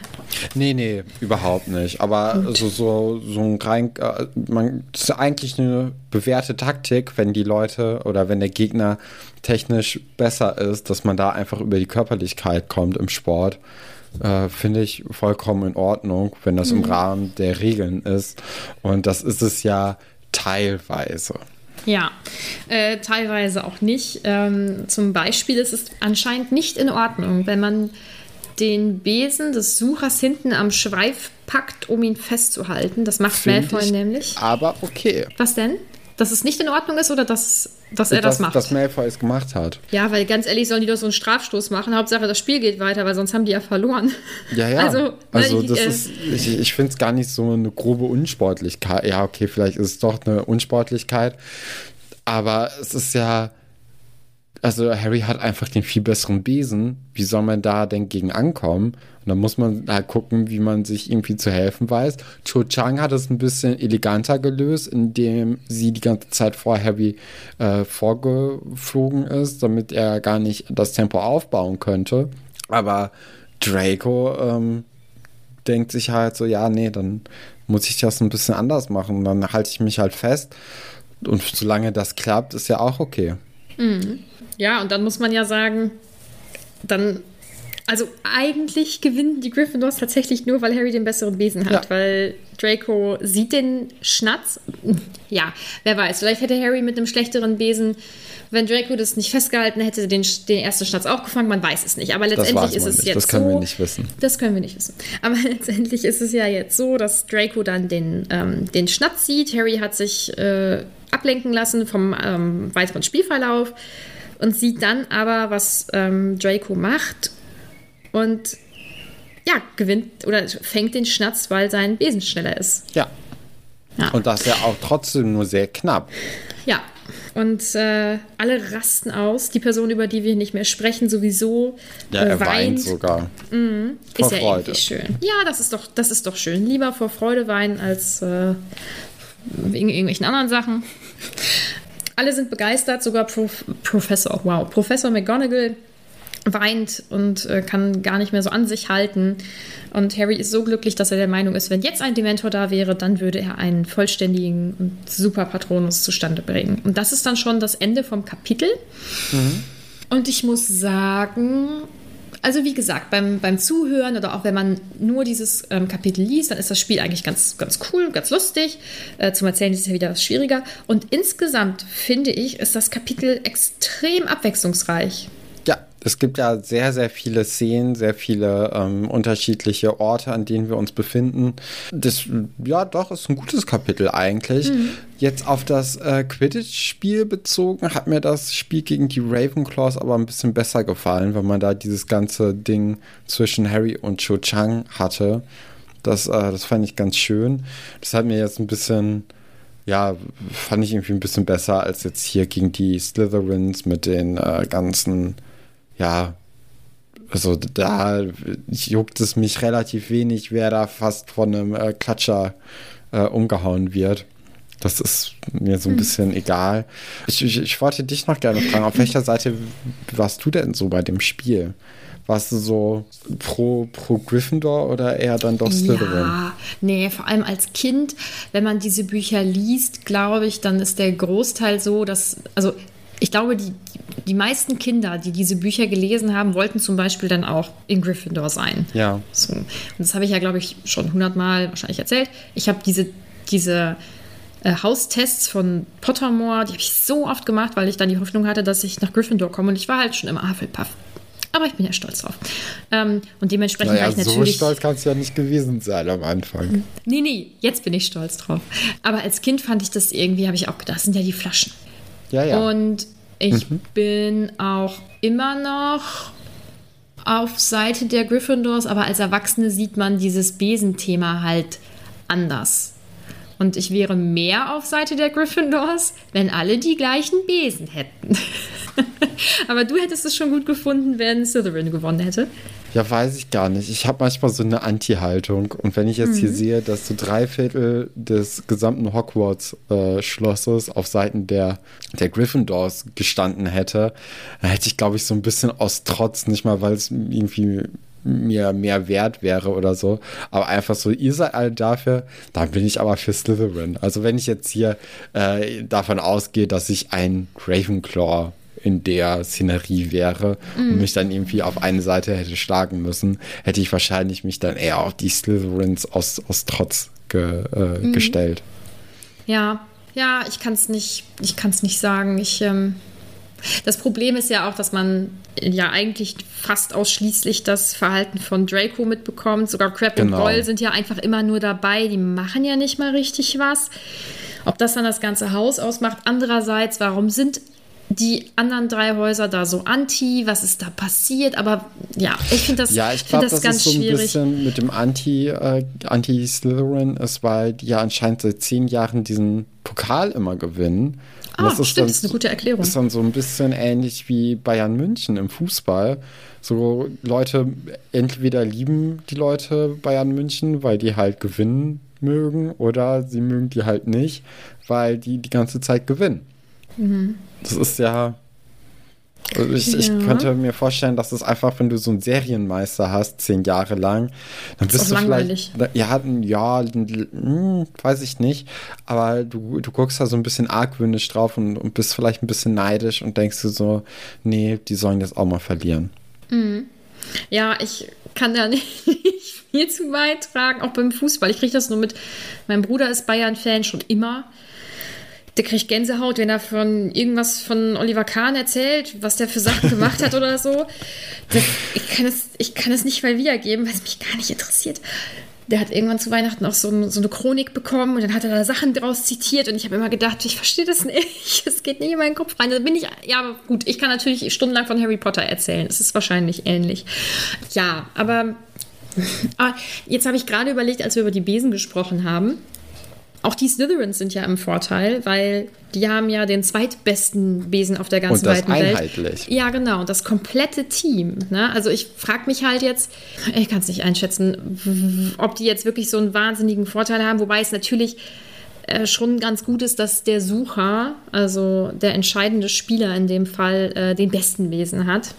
Nee, nee, überhaupt nicht. Aber so, so, so ein rein, äh, man, das ist eigentlich eine bewährte Taktik, wenn die Leute oder wenn der Gegner technisch besser ist, dass man da einfach über die Körperlichkeit kommt im Sport äh, finde ich vollkommen in Ordnung, wenn das mhm. im Rahmen der Regeln ist. Und das ist es ja teilweise. Ja, äh, teilweise auch nicht. Ähm, zum Beispiel ist es anscheinend nicht in Ordnung, wenn man den Besen des Suchers hinten am Schweif packt, um ihn festzuhalten. Das macht Find Malfoy nämlich. Aber okay. Was denn? Dass es nicht in Ordnung ist oder dass, dass er das, dass, macht? Dass Malfoy es gemacht hat. Ja, weil ganz ehrlich sollen die doch so einen Strafstoß machen. Hauptsache das Spiel geht weiter, weil sonst haben die ja verloren. Ja, ja. Also, Also, ich, das äh, ist, ich, ich finde es gar nicht so eine grobe Unsportlichkeit. Ja, okay, vielleicht ist es doch eine Unsportlichkeit. Aber es ist ja, also Harry hat einfach den viel besseren Besen. Wie soll man da denn gegen ankommen? Und dann muss man halt gucken, wie man sich irgendwie zu helfen weiß. Cho Chang hat es ein bisschen eleganter gelöst, indem sie die ganze Zeit vor Harry äh, vorgeflogen ist, damit er gar nicht das Tempo aufbauen könnte. Aber Draco ähm, denkt sich halt so, ja, nee, dann muss ich das ein bisschen anders machen. Und dann halte ich mich halt fest. Und solange das klappt, ist ja auch okay. Ja, und dann muss man ja sagen, dann. Also eigentlich gewinnen die Gryffindors tatsächlich nur, weil Harry den besseren Besen hat, Ja. weil Draco sieht den Schnatz. Ja, wer weiß, vielleicht hätte Harry mit einem schlechteren Besen, wenn Draco das nicht festgehalten hätte, den, den ersten Schnatz auch gefangen, man weiß es nicht. Aber letztendlich ist es nicht, jetzt das können so, wir nicht wissen. Das können wir nicht wissen. Aber letztendlich ist es ja jetzt so, dass Draco dann den, ähm, den Schnatz sieht. Harry hat sich äh, ablenken lassen vom ähm, weiteren Spielverlauf und sieht dann aber, was ähm, Draco macht und ja, gewinnt oder fängt den Schnatz, weil sein Besen schneller ist. Ja. Ja. Und das ja auch trotzdem nur sehr knapp. Ja. Und äh, alle rasten aus. Die Person, über die wir nicht mehr sprechen, sowieso Ja, äh, er weint sogar. Vor ist ja Freude. irgendwie schön. Ja, das ist doch, das ist doch schön. Lieber vor Freude weinen als äh, wegen irgendwelchen anderen Sachen. Alle sind begeistert, sogar Prof Professor, wow, Professor McGonagall weint und äh, kann gar nicht mehr so an sich halten. Und Harry ist so glücklich, dass er der Meinung ist, wenn jetzt ein Dementor da wäre, dann würde er einen vollständigen und super Patronus zustande bringen. Und das ist dann schon das Ende vom Kapitel. Und ich muss sagen, also wie gesagt, beim, beim Zuhören oder auch wenn man nur dieses ähm, Kapitel liest, dann ist das Spiel eigentlich ganz, ganz cool, ganz lustig. Äh, zum Erzählen ist es ja wieder schwieriger. Und insgesamt finde ich, ist das Kapitel extrem abwechslungsreich. Es gibt ja sehr, sehr viele Szenen, sehr viele ähm, unterschiedliche Orte, an denen wir uns befinden. Das, ja, doch, ist ein gutes Kapitel eigentlich. Jetzt auf das äh, Quidditch-Spiel bezogen, hat mir das Spiel gegen die Ravenclaws aber ein bisschen besser gefallen, weil man da dieses ganze Ding zwischen Harry und Cho Chang hatte. Das, äh, das fand ich ganz schön. Das hat mir jetzt ein bisschen ja, fand ich irgendwie ein bisschen besser als jetzt hier gegen die Slytherins mit den äh, ganzen, ja, also da juckt es mich relativ wenig, wer da fast von einem äh, Klatscher äh, umgehauen wird. Das ist mir so ein bisschen egal. Ich, ich, ich wollte dich noch gerne fragen, auf welcher Seite warst du denn so bei dem Spiel? Warst du so pro, pro Gryffindor oder eher dann doch Slytherin? Ja, nee, vor allem als Kind, wenn man diese Bücher liest, glaube ich, dann ist der Großteil so, dass, also ich glaube, die, die meisten Kinder, die diese Bücher gelesen haben, wollten zum Beispiel dann auch in Gryffindor sein. Ja. So. Und das habe ich ja, glaube ich, schon hundertmal wahrscheinlich erzählt. Ich habe diese, diese äh, Haustests von Pottermore, die habe ich so oft gemacht, weil ich dann die Hoffnung hatte, dass ich nach Gryffindor komme. Und ich war halt schon immer Hufflepuff. Aber ich bin ja stolz drauf. Ähm, und dementsprechend Naja, war ich so natürlich. stolz kannst du ja nicht gewesen sein am Anfang. Nee, nee, jetzt bin ich stolz drauf. Aber als Kind fand ich das irgendwie, habe ich auch gedacht, das sind ja die Flaschen. Ja, ja. Und ich bin auch immer noch auf Seite der Gryffindors, aber als Erwachsene sieht man dieses Besenthema halt anders. Und ich wäre mehr auf Seite der Gryffindors, wenn alle die gleichen Besen hätten. aber du hättest es schon gut gefunden, wenn Slytherin gewonnen hätte. Ja, weiß ich gar nicht. Ich habe manchmal so eine Anti-Haltung. Und wenn ich jetzt hier sehe, dass so drei Viertel des gesamten Hogwarts-Schlosses auf Seiten der, der Gryffindors gestanden hätte, dann hätte ich, glaube ich, so ein bisschen aus Trotz, nicht mal, weil es irgendwie mir mehr wert wäre oder so, aber einfach so, ihr seid alle dafür, dann bin ich aber für Slytherin. Also wenn ich jetzt hier äh, davon ausgehe, dass ich ein Ravenclaw in der Szenerie wäre und mich dann irgendwie auf eine Seite hätte schlagen müssen, hätte ich wahrscheinlich mich dann eher auf die Slytherins aus, aus Trotz ge, äh, gestellt. Ja, ja, ich kann es nicht, ich kann es nicht sagen. Ich, ähm, das Problem ist ja auch, dass man ja eigentlich fast ausschließlich das Verhalten von Draco mitbekommt. Sogar Crab Genau. und Goyle sind ja einfach immer nur dabei. Die machen ja nicht mal richtig was. ob das dann das ganze Haus ausmacht. Andererseits, warum sind die anderen drei Häuser da so anti? Was ist da passiert? Aber ja, ich finde das, Ja, ich find glaube, das das ganz ist so ein schwierig. bisschen mit dem Anti, äh, Anti-Slytherin ist, weil die ja anscheinend seit zehn Jahren diesen Pokal immer gewinnen. Und Ah, das ist stimmt, dann- das ist eine gute Erklärung. Ist dann so ein bisschen ähnlich wie Bayern München im Fußball. So Leute entweder lieben die Leute Bayern München, weil die halt gewinnen mögen, oder sie mögen die halt nicht, weil die die ganze Zeit gewinnen. Das ist ja. Also ich, ich Ja. könnte mir vorstellen, dass es einfach, wenn du so einen Serienmeister hast, zehn Jahre lang, dann Ist bist du langweilig. vielleicht. Ja, ja, hm, weiß ich nicht. Aber du, du guckst da so ein bisschen argwöhnisch drauf und, und bist vielleicht ein bisschen neidisch und denkst du so, nee, die sollen jetzt auch mal verlieren. Ja, ich kann da nicht viel zu beitragen, auch beim Fußball. Ich kriege das nur mit. Mein Bruder ist Bayern-Fan schon immer. Der kriegt Gänsehaut, wenn er von irgendwas von Oliver Kahn erzählt, was der für Sachen gemacht hat oder so. Das, ich, kann es, ich kann es nicht mal wiedergeben, weil es mich gar nicht interessiert. Der hat irgendwann zu Weihnachten auch so, ein, so eine Chronik bekommen und dann hat er da Sachen draus zitiert und ich habe immer gedacht, ich verstehe das nicht. Es geht nicht in meinen Kopf rein. Da bin ich, ja, aber gut, ich kann natürlich stundenlang von Harry Potter erzählen. Es ist wahrscheinlich ähnlich. Ja, aber Ah, jetzt habe ich gerade überlegt, als wir über die Besen gesprochen haben. Auch die Slytherins sind ja im Vorteil, weil die haben ja den zweitbesten Besen auf der ganzen Und das weiten Welt. einheitlich. Ja, genau, das komplette Team. Ne? Also ich frage mich halt jetzt, ich kann es nicht einschätzen, ob die jetzt wirklich so einen wahnsinnigen Vorteil haben, wobei es natürlich äh, schon ganz gut ist, dass der Sucher, also der entscheidende Spieler in dem Fall, äh, den besten Besen hat.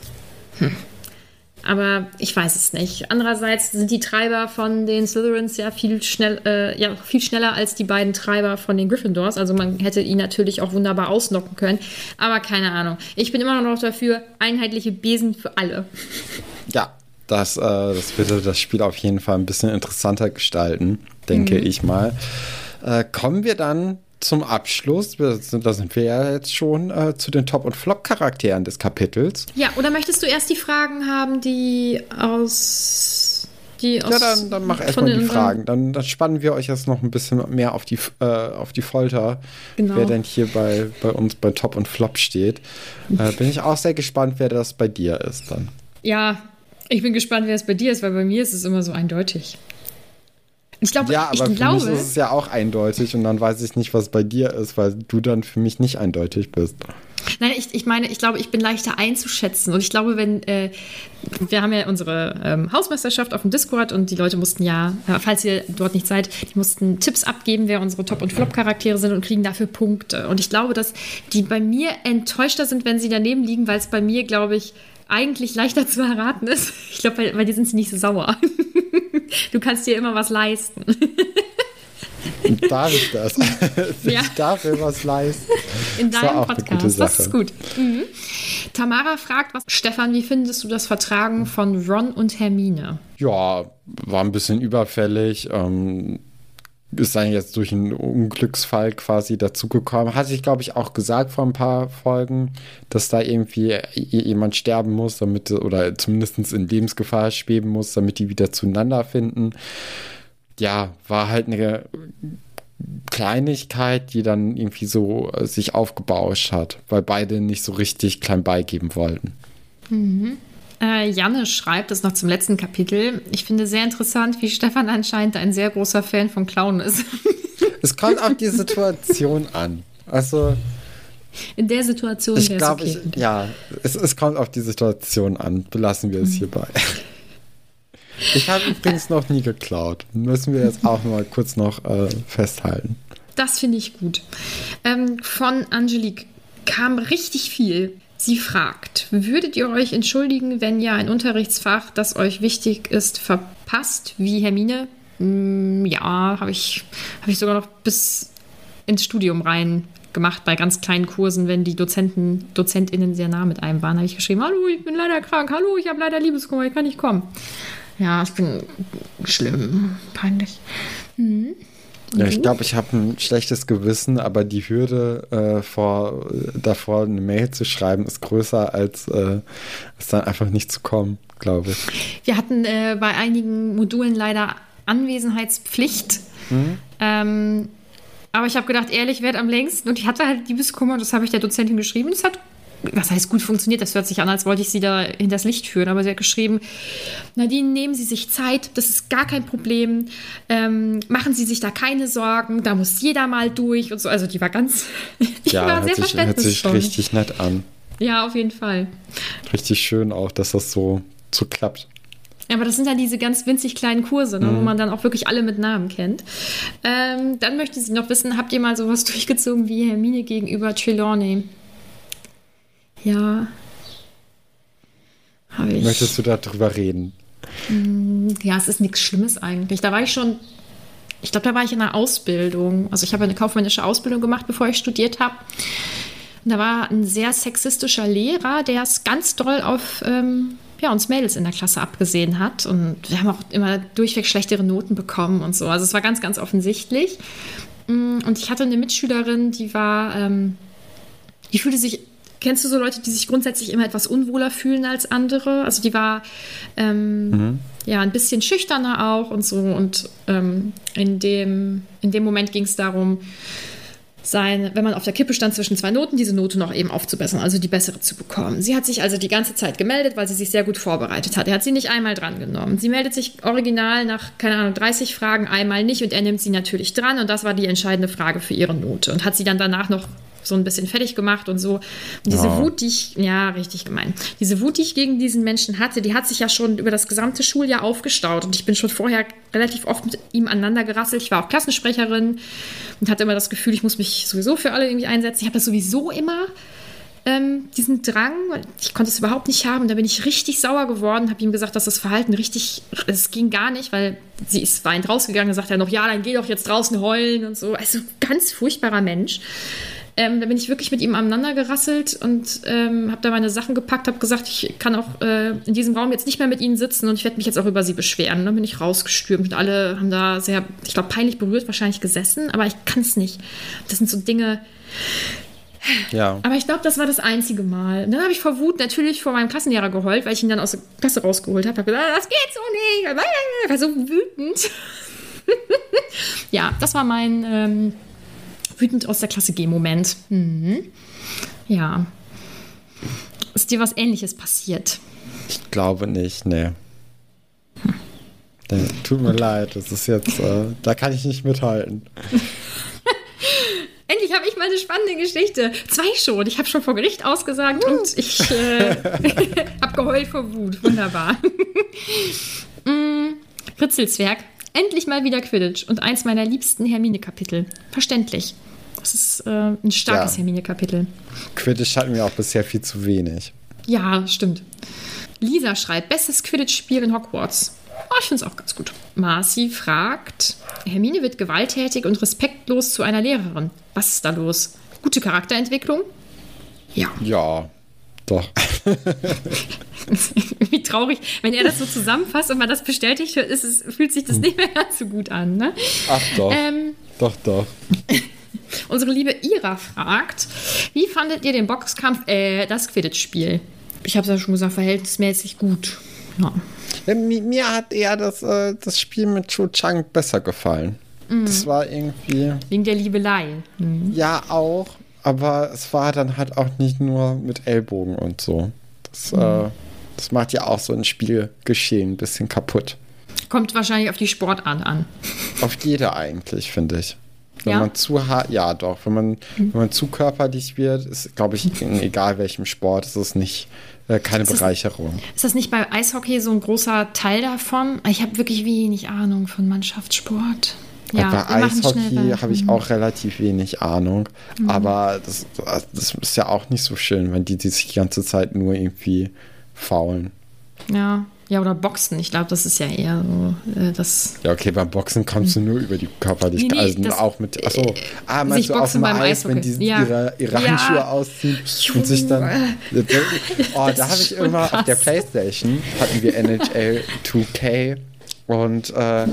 Aber ich weiß es nicht. Andererseits sind die Treiber von den Slytherins ja viel, schnell, äh, ja viel schneller als die beiden Treiber von den Gryffindors. Also man hätte ihn natürlich auch wunderbar ausnocken können. Aber keine Ahnung. Ich bin immer noch dafür, einheitliche Besen für alle. Ja, das, äh, das würde das Spiel auf jeden Fall ein bisschen interessanter gestalten, denke Mhm. ich mal. Äh, kommen wir dann zum Abschluss, da sind wir ja jetzt schon äh, zu den Top- und Flop-Charakteren des Kapitels. Ja, oder möchtest du erst die Fragen haben, die aus. Die aus Ja, dann, dann mach erstmal die unseren- Fragen. Dann, dann spannen wir euch jetzt noch ein bisschen mehr auf die, äh, auf die Folter, Genau. wer denn hier bei, bei uns bei Top und Flop steht. Äh, bin ich auch sehr gespannt, wer das bei dir ist dann. Ja, ich bin gespannt, wer es bei dir ist, weil bei mir ist es immer so eindeutig. Ich glaube, Ja, ich aber für glaube, mich ist es ja auch eindeutig und dann weiß ich nicht, was bei dir ist, weil du dann für mich nicht eindeutig bist. Nein, ich, ich meine, ich glaube, ich bin leichter einzuschätzen. Und ich glaube, wenn, äh, wir haben ja unsere ähm, Hausmeisterschaft auf dem Discord und die Leute mussten ja, äh, falls ihr dort nicht seid, die mussten Tipps abgeben, wer unsere Top- und Flop-Charaktere sind und kriegen dafür Punkte. Und ich glaube, dass die bei mir enttäuschter sind, wenn sie daneben liegen, weil es bei mir, glaube ich, eigentlich leichter zu erraten ist. Ich glaube, bei, bei dir sind sie nicht so sauer. Du kannst dir immer was leisten. Darf ich das? Ja. Ich darf mir was leisten. In deinem Podcast. Das ist gut. Mhm. Tamara fragt, was, Stefan, wie findest du das Vertragen von Ron und Hermine? Ja, war ein bisschen überfällig. Ähm, ist dann jetzt durch einen Unglücksfall quasi dazugekommen. Hatte ich, glaube ich, auch gesagt vor ein paar Folgen, dass da irgendwie jemand sterben muss, damit, oder zumindest in Lebensgefahr schweben muss, damit die wieder zueinander finden. Ja, war halt eine Kleinigkeit, die dann irgendwie so äh, sich aufgebauscht hat, weil beide nicht so richtig klein beigeben wollten. Äh, Janne schreibt es noch zum letzten Kapitel. Ich finde sehr interessant, wie Stefan anscheinend ein sehr großer Fan von Clown ist. Es kommt auf die Situation an. Also, In der Situation ich wäre es glaube, okay. ich, ja, es, es kommt auf die Situation an. Belassen wir es hierbei. Ich habe übrigens noch nie geklaut. Müssen wir jetzt auch mal kurz noch äh, festhalten. Das finde ich gut. Ähm, von Angelique kam richtig viel. Sie fragt, würdet ihr euch entschuldigen, wenn ihr ein Unterrichtsfach, das euch wichtig ist, verpasst, wie Hermine? Mm, ja, habe ich, hab ich sogar noch bis ins Studium rein gemacht bei ganz kleinen Kursen, wenn die Dozenten, DozentInnen sehr nah mit einem waren, habe ich geschrieben, hallo, ich bin leider krank, hallo, ich habe leider Liebeskummer, ich kann nicht kommen. Ja, ich bin schlimm, peinlich. Ja, ich glaube, ich habe ein schlechtes Gewissen, aber die Hürde äh, vor, davor, eine Mail zu schreiben, ist größer, als äh, es dann einfach nicht zu kommen, glaube ich. Wir hatten äh, bei einigen Modulen leider Anwesenheitspflicht. Ähm, Aber ich habe gedacht, ehrlich, werd am längsten. Und ich hatte halt Liebeskummer, das habe ich der Dozentin geschrieben. Das hat, was heißt gut funktioniert? Das hört sich an, als wollte ich sie da hinters Licht führen. Aber sie hat geschrieben, Nadine, nehmen Sie sich Zeit, das ist gar kein Problem. Ähm, machen Sie sich da keine Sorgen, da muss jeder mal durch und so. Also die war ganz, die Ja, war sehr sich, hört sich verständnisvoll. richtig nett an. Ja, auf jeden Fall. Richtig schön auch, dass das so, so klappt. Aber das sind dann diese ganz winzig kleinen Kurse, ne, wo man dann auch wirklich alle mit Namen kennt. Ähm, dann möchte sie noch wissen, habt ihr mal sowas durchgezogen wie Hermine gegenüber Trelawney? Ja. Habe ich. Möchtest du darüber reden? Ja, es ist nichts Schlimmes eigentlich. Da war ich schon, ich glaube, da war ich in der Ausbildung. Also ich habe eine kaufmännische Ausbildung gemacht, bevor ich studiert habe. Und da war ein sehr sexistischer Lehrer, der es ganz doll auf ähm, ja, uns Mädels in der Klasse abgesehen hat. Und wir haben auch immer durchweg schlechtere Noten bekommen und so. Also es war ganz, ganz offensichtlich. Mm, Und ich hatte eine Mitschülerin, die war, ähm, die fühlte sich, kennst du so Leute, die sich grundsätzlich immer etwas unwohler fühlen als andere? Also die war ähm, ja ein bisschen schüchterner auch und so. Und ähm, in, dem, in dem Moment ging es darum, sein, wenn man auf der Kippe stand zwischen zwei Noten, diese Note noch eben aufzubessern, also die bessere zu bekommen. Sie hat sich also die ganze Zeit gemeldet, weil sie sich sehr gut vorbereitet hat. Er hat sie nicht einmal dran genommen. Sie meldet sich original nach, keine Ahnung, 30 Fragen einmal nicht und er nimmt sie natürlich dran und das war die entscheidende Frage für ihre Note und hat sie dann danach noch so ein bisschen fertig gemacht und so. Und diese Ja. Wut, die ich, ja, richtig gemein. Diese Wut, die ich gegen diesen Menschen hatte, die hat sich ja schon über das gesamte Schuljahr aufgestaut. Und ich bin schon vorher relativ oft mit ihm aneinander gerasselt. Ich war auch Klassensprecherin und hatte immer das Gefühl, ich muss mich sowieso für alle irgendwie einsetzen. Ich habe das sowieso immer, ähm, diesen Drang. Ich konnte es überhaupt nicht haben. Da bin ich richtig sauer geworden, habe ihm gesagt, dass das Verhalten richtig, es ging gar nicht, weil sie ist weinend rausgegangen und sagt er noch, ja, dann geh doch jetzt draußen heulen und so. Also ganz furchtbarer Mensch. Ähm, da bin ich wirklich mit ihm aneinander gerasselt und ähm, habe da meine Sachen gepackt, habe gesagt, ich kann auch äh, in diesem Raum jetzt nicht mehr mit ihnen sitzen und ich werde mich jetzt auch über sie beschweren. Dann bin ich rausgestürmt und alle haben da sehr, ich glaube, peinlich berührt wahrscheinlich gesessen, aber ich kann es nicht. Das sind so Dinge. Ja. Aber ich glaube, das war das einzige Mal. Und dann habe ich vor Wut natürlich vor meinem Klassenlehrer geheult, weil ich ihn dann aus der Klasse rausgeholt habe. Habe gesagt, das geht so nicht. Ich war so wütend. ja, das war mein ähm, wütend aus der Klasse G-Moment. Mhm. Ja. Ist dir was Ähnliches passiert? Ich glaube nicht, nee. nee tut mir leid, das ist jetzt, äh, da kann ich nicht mithalten. Endlich habe ich mal eine spannende Geschichte. Zwei schon. Ich habe schon vor Gericht ausgesagt und ich äh, habe geheult vor Wut. Wunderbar. mm, Ritzelzwerg. Endlich mal wieder Quidditch und eins meiner liebsten Hermine-Kapitel. Verständlich. Das ist äh, ein starkes Ja. Hermine-Kapitel. Quidditch hatten wir auch bisher viel zu wenig. Ja, stimmt. Lisa schreibt, bestes Quidditch-Spiel in Hogwarts. Oh, ich finde es auch ganz gut. Marcy fragt, Hermine wird gewalttätig und respektlos zu einer Lehrerin. Was ist da los? Gute Charakterentwicklung? Ja. Ja, doch. Wie traurig, wenn er das so zusammenfasst und man das bestätigt, ist es, fühlt sich das nicht mehr ganz so gut an. Ne? Ach doch. Ähm, Doch, doch. unsere liebe Ira fragt, wie fandet ihr den Boxkampf, äh, das Quidditch-Spiel? Ich habe es ja schon gesagt, verhältnismäßig gut. Ja. Ja, mi- mir hat eher das, äh, das Spiel mit Cho Chang besser gefallen. Mhm. Das war irgendwie, Wegen der Liebelei. Hm. ja auch, aber es war dann halt auch nicht nur mit Ellbogen und so. Das, äh, das macht ja auch so ein Spielgeschehen ein bisschen kaputt. Kommt wahrscheinlich auf die Sportart an. Auf jede eigentlich, finde ich. Wenn Ja? man zu hart, ja doch, wenn man, wenn man zu körperlich wird, ist, glaube ich, in egal welchem Sport, ist es nicht äh, keine das- Bereicherung. Ist das nicht bei Eishockey so ein großer Teil davon? Ich habe wirklich wenig Ahnung von Mannschaftssport. Ja, Und wir bei Eishockey habe ich auch relativ wenig Ahnung. Mhm. Aber das, das ist ja auch nicht so schön, wenn die, die sich die ganze Zeit nur irgendwie faulen. Ja, ja oder Boxen. Ich glaube, das ist ja eher so äh, das. Ja, okay, beim Boxen kommst du nur über die Körperlichkeit. Nee, nee, also das- auch mit. Achso, ah, sich meinst du auf dem Eis, wenn die Ja. ihre, ihre Ja. Handschuhe ausziehen und sich dann. Oh, Das da habe ich immer auf der krass. Playstation hatten wir NHL 2K und äh,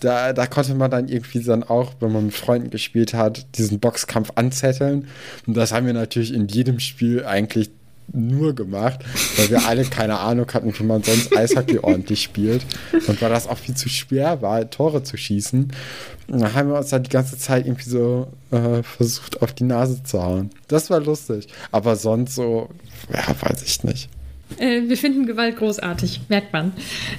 da, da konnte man dann irgendwie dann auch, wenn man mit Freunden gespielt hat, diesen Boxkampf anzetteln. Und das haben wir natürlich in jedem Spiel eigentlich nur gemacht, weil wir alle keine Ahnung hatten, wie man sonst Eishockey ordentlich spielt. Und weil das auch viel zu schwer war, Tore zu schießen. Dann haben wir uns halt die ganze Zeit irgendwie so äh, versucht, auf die Nase zu hauen. Das war lustig. Aber sonst so, ja, weiß ich nicht. Äh, wir finden Gewalt großartig, merkt man.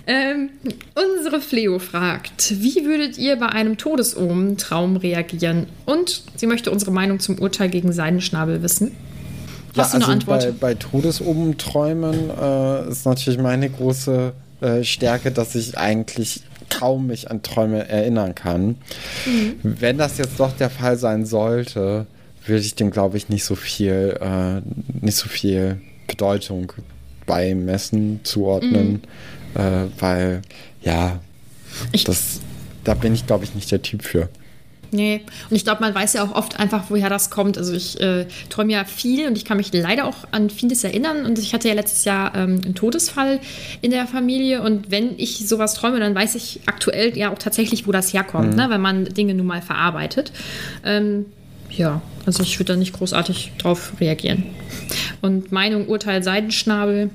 Ähm, unsere Fleo fragt, wie würdet ihr bei einem Todesohm-Traum reagieren? Und sie möchte unsere Meinung zum Urteil gegen Seidenschnabel wissen. Hast ja, du eine also Antwort? Bei, bei Todesumträumen äh, ist natürlich meine große äh, Stärke, dass ich eigentlich kaum mich an Träume erinnern kann. Mhm. Wenn das jetzt doch der Fall sein sollte, würde ich dem, glaube ich, nicht so viel, äh, nicht so viel Bedeutung beimessen, zuordnen, äh, weil ja, Ich- das, da bin ich, glaube ich, nicht der Typ für. Nee, und ich glaube, man weiß ja auch oft einfach, woher das kommt. Also ich äh, träume ja viel und ich kann mich leider auch an vieles erinnern. Und ich hatte ja letztes Jahr ähm, einen Todesfall in der Familie. Und wenn ich sowas träume, dann weiß ich aktuell ja auch tatsächlich, wo das herkommt, ne? wenn man Dinge nun mal verarbeitet. Ähm, ja, also ich würde da nicht großartig drauf reagieren. Und Meinung, Urteil, Seidenschnabel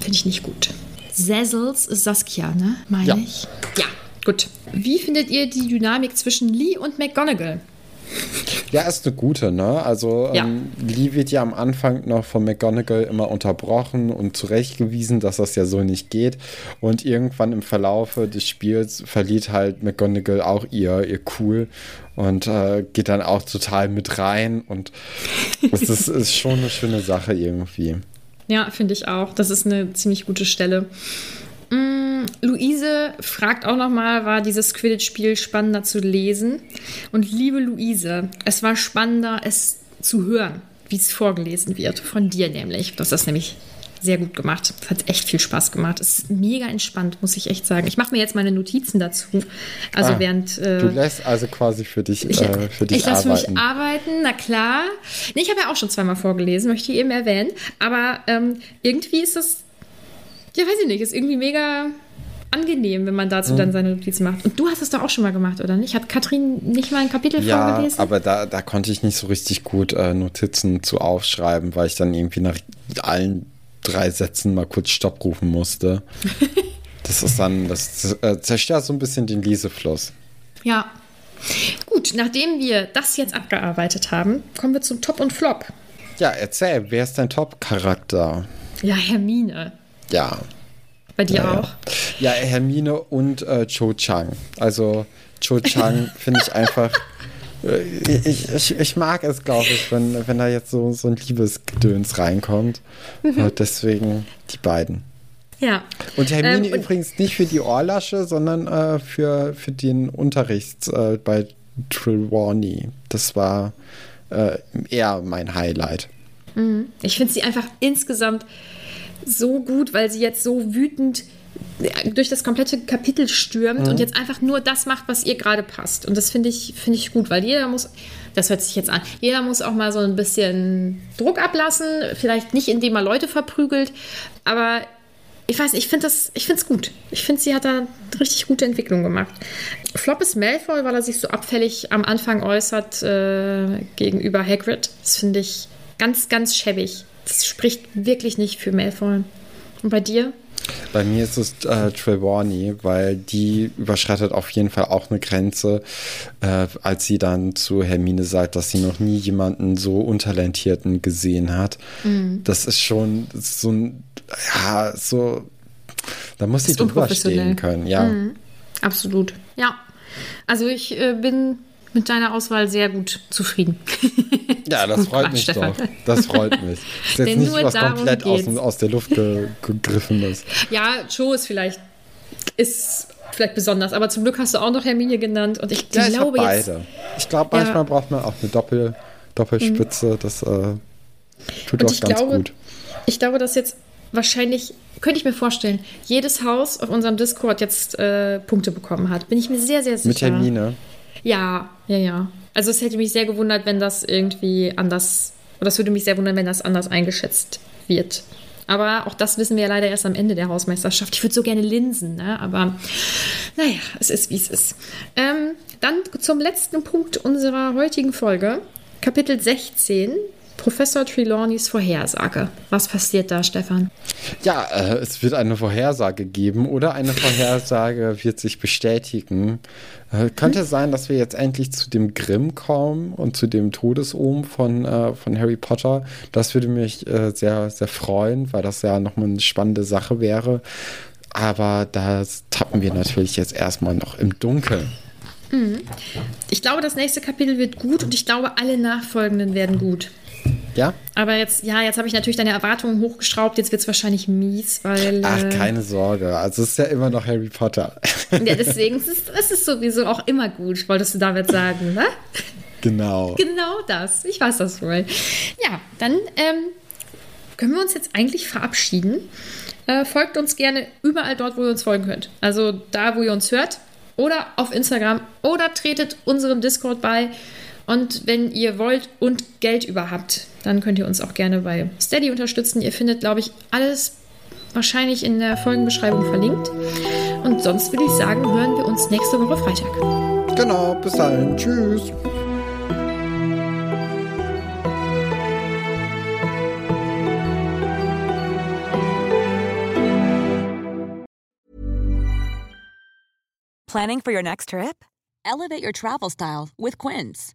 finde ich nicht gut. Sessels ist Saskia, ne? Meine Ja. ich. Ja, gut. Wie findet ihr die Dynamik zwischen Lee und McGonagall? Ja, ist eine gute, ne? Also Ja. ähm, Lee wird ja am Anfang noch von McGonagall immer unterbrochen und zurechtgewiesen, dass das ja so nicht geht. Und irgendwann im Verlaufe des Spiels verliert halt McGonagall auch ihr, ihr Cool und äh, geht dann auch total mit rein. Und es ist, ist schon eine schöne Sache irgendwie. Ja, finde ich auch. Das ist eine ziemlich gute Stelle. Mm, Luise fragt auch nochmal, war dieses Quidditch-Spiel spannender zu lesen? Und liebe Luise, es war spannender, es zu hören, wie es vorgelesen wird. Von dir nämlich. Du hast das nämlich sehr gut gemacht. Es hat echt viel Spaß gemacht. Es ist mega entspannt, muss ich echt sagen. Ich mache mir jetzt meine Notizen dazu. Also Ah, während. Äh, Du lässt also quasi für dich, ich, äh, für dich ich lasse für arbeiten. mich arbeiten, na klar. Nee, ich habe ja auch schon zweimal vorgelesen, möchte ich eben erwähnen. Aber ähm, irgendwie ist das, ja, weiß ich nicht, ist irgendwie mega angenehm, wenn man dazu Mhm. dann seine Notizen macht. Und du hast es doch auch schon mal gemacht, oder nicht? Hat Katrin nicht mal ein Kapitel Ja, vorgelesen? aber da, da konnte ich nicht so richtig gut äh, Notizen zu aufschreiben, weil ich dann irgendwie nach allen drei Sätzen mal kurz Stopp rufen musste. Das ist dann, das äh, zerstört so ein bisschen den Lesefluss. Ja. Gut, nachdem wir das jetzt abgearbeitet haben, kommen wir zum Top und Flop. Ja, erzähl, wer ist dein Top-Charakter? Ja, Hermine. Ja. Bei dir ja, auch? Ja, ja Hermine und äh, Cho Chang. Also Cho Chang finde ich einfach. äh, Ich, ich, ich mag es, glaube ich, wenn, wenn da jetzt so, so ein Liebesgedöns reinkommt. Äh, deswegen die beiden. Ja. Und Hermine Ähm, übrigens nicht für die Ohrlasche, sondern äh, für, für den Unterricht äh, bei Trelawney. Das war äh, eher mein Highlight. Ich finde sie einfach insgesamt so gut, weil sie jetzt so wütend durch das komplette Kapitel stürmt und jetzt einfach nur das macht, was ihr gerade passt. Und das finde ich, finde ich gut, weil jeder muss, das hört sich jetzt an, jeder muss auch mal so ein bisschen Druck ablassen, vielleicht nicht, indem er Leute verprügelt, aber ich weiß, ich finde das, ich finde es gut. Ich finde, sie hat da richtig gute Entwicklung gemacht. Flop ist Malfoy, weil er sich so abfällig am Anfang äußert äh, gegenüber Hagrid. Das finde ich ganz, ganz schäbig. Das spricht wirklich nicht für Malfoy. Und bei dir? Bei mir ist es äh, Trelawney, weil die überschreitet auf jeden Fall auch eine Grenze, äh, als sie dann zu Hermine sagt, dass sie noch nie jemanden so untalentierten gesehen hat. Mhm. Das ist schon das ist so ein, ja, so, da muss sie drüber stehen können, ja. Mhm. Absolut. Ja. Also ich äh, bin mit deiner Auswahl sehr gut zufrieden. Ja, das Gut freut mich Stefan. doch. Das freut mich. Ist jetzt Denn nicht nur was komplett aus, aus der Luft ge gegriffen ist. ja, Joe ist vielleicht, ist vielleicht besonders, aber zum Glück hast du auch noch Hermine genannt und ich Ja, ich glaube jetzt. beide. Ich glaube, Ja. manchmal braucht man auch eine Doppel, Doppelspitze. Das äh, tut Und auch ich ganz glaube, gut. ich glaube, dass jetzt wahrscheinlich, könnte ich mir vorstellen, jedes Haus auf unserem Discord jetzt äh, Punkte bekommen hat. Bin ich mir sehr, sehr sicher. Mit Hermine. Ja, ja, ja. Also es hätte mich sehr gewundert, wenn das irgendwie anders, oder es würde mich sehr wundern, wenn das anders eingeschätzt wird. Aber auch das wissen wir ja leider erst am Ende der Hausmeisterschaft. Ich würde so gerne linsen, ne? aber naja, es ist, wie es ist. Ähm, dann zum letzten Punkt unserer heutigen Folge. Kapitel 16, Professor Trelawneys Vorhersage. Was passiert da, Stefan? Ja, äh, es wird eine Vorhersage geben oder eine Vorhersage wird sich bestätigen. Äh, könnte hm? sein, dass wir jetzt endlich zu dem Grimm kommen und zu dem Todesohm von, äh, von Harry Potter. Das würde mich äh, sehr, sehr freuen, weil das ja nochmal eine spannende Sache wäre. Aber da tappen wir natürlich jetzt erstmal noch im Dunkeln. Mhm. Ich glaube, das nächste Kapitel wird gut und ich glaube, alle nachfolgenden werden gut. Ja? Aber jetzt, ja, jetzt habe ich natürlich deine Erwartungen hochgeschraubt. Jetzt wird es wahrscheinlich mies, weil. Ach, äh, keine Sorge. Also, es ist ja immer noch Harry Potter. Ja, deswegen es ist es ist sowieso auch immer gut, wolltest du damit sagen, ne? Genau. Genau das. Ich weiß das wohl. Ja, dann ähm, können wir uns jetzt eigentlich verabschieden. Äh, folgt uns gerne überall dort, wo ihr uns folgen könnt. Also da, wo ihr uns hört, oder auf Instagram oder tretet unserem Discord bei. Und wenn ihr wollt und Geld überhaupt, dann könnt ihr uns auch gerne bei Steady unterstützen. Ihr findet, glaube ich, alles wahrscheinlich in der Folgenbeschreibung verlinkt. Und sonst würde ich sagen, hören wir uns nächste Woche Freitag. Genau, bis dahin. Tschüss. Planning for your next trip? Elevate your travel style with Quince.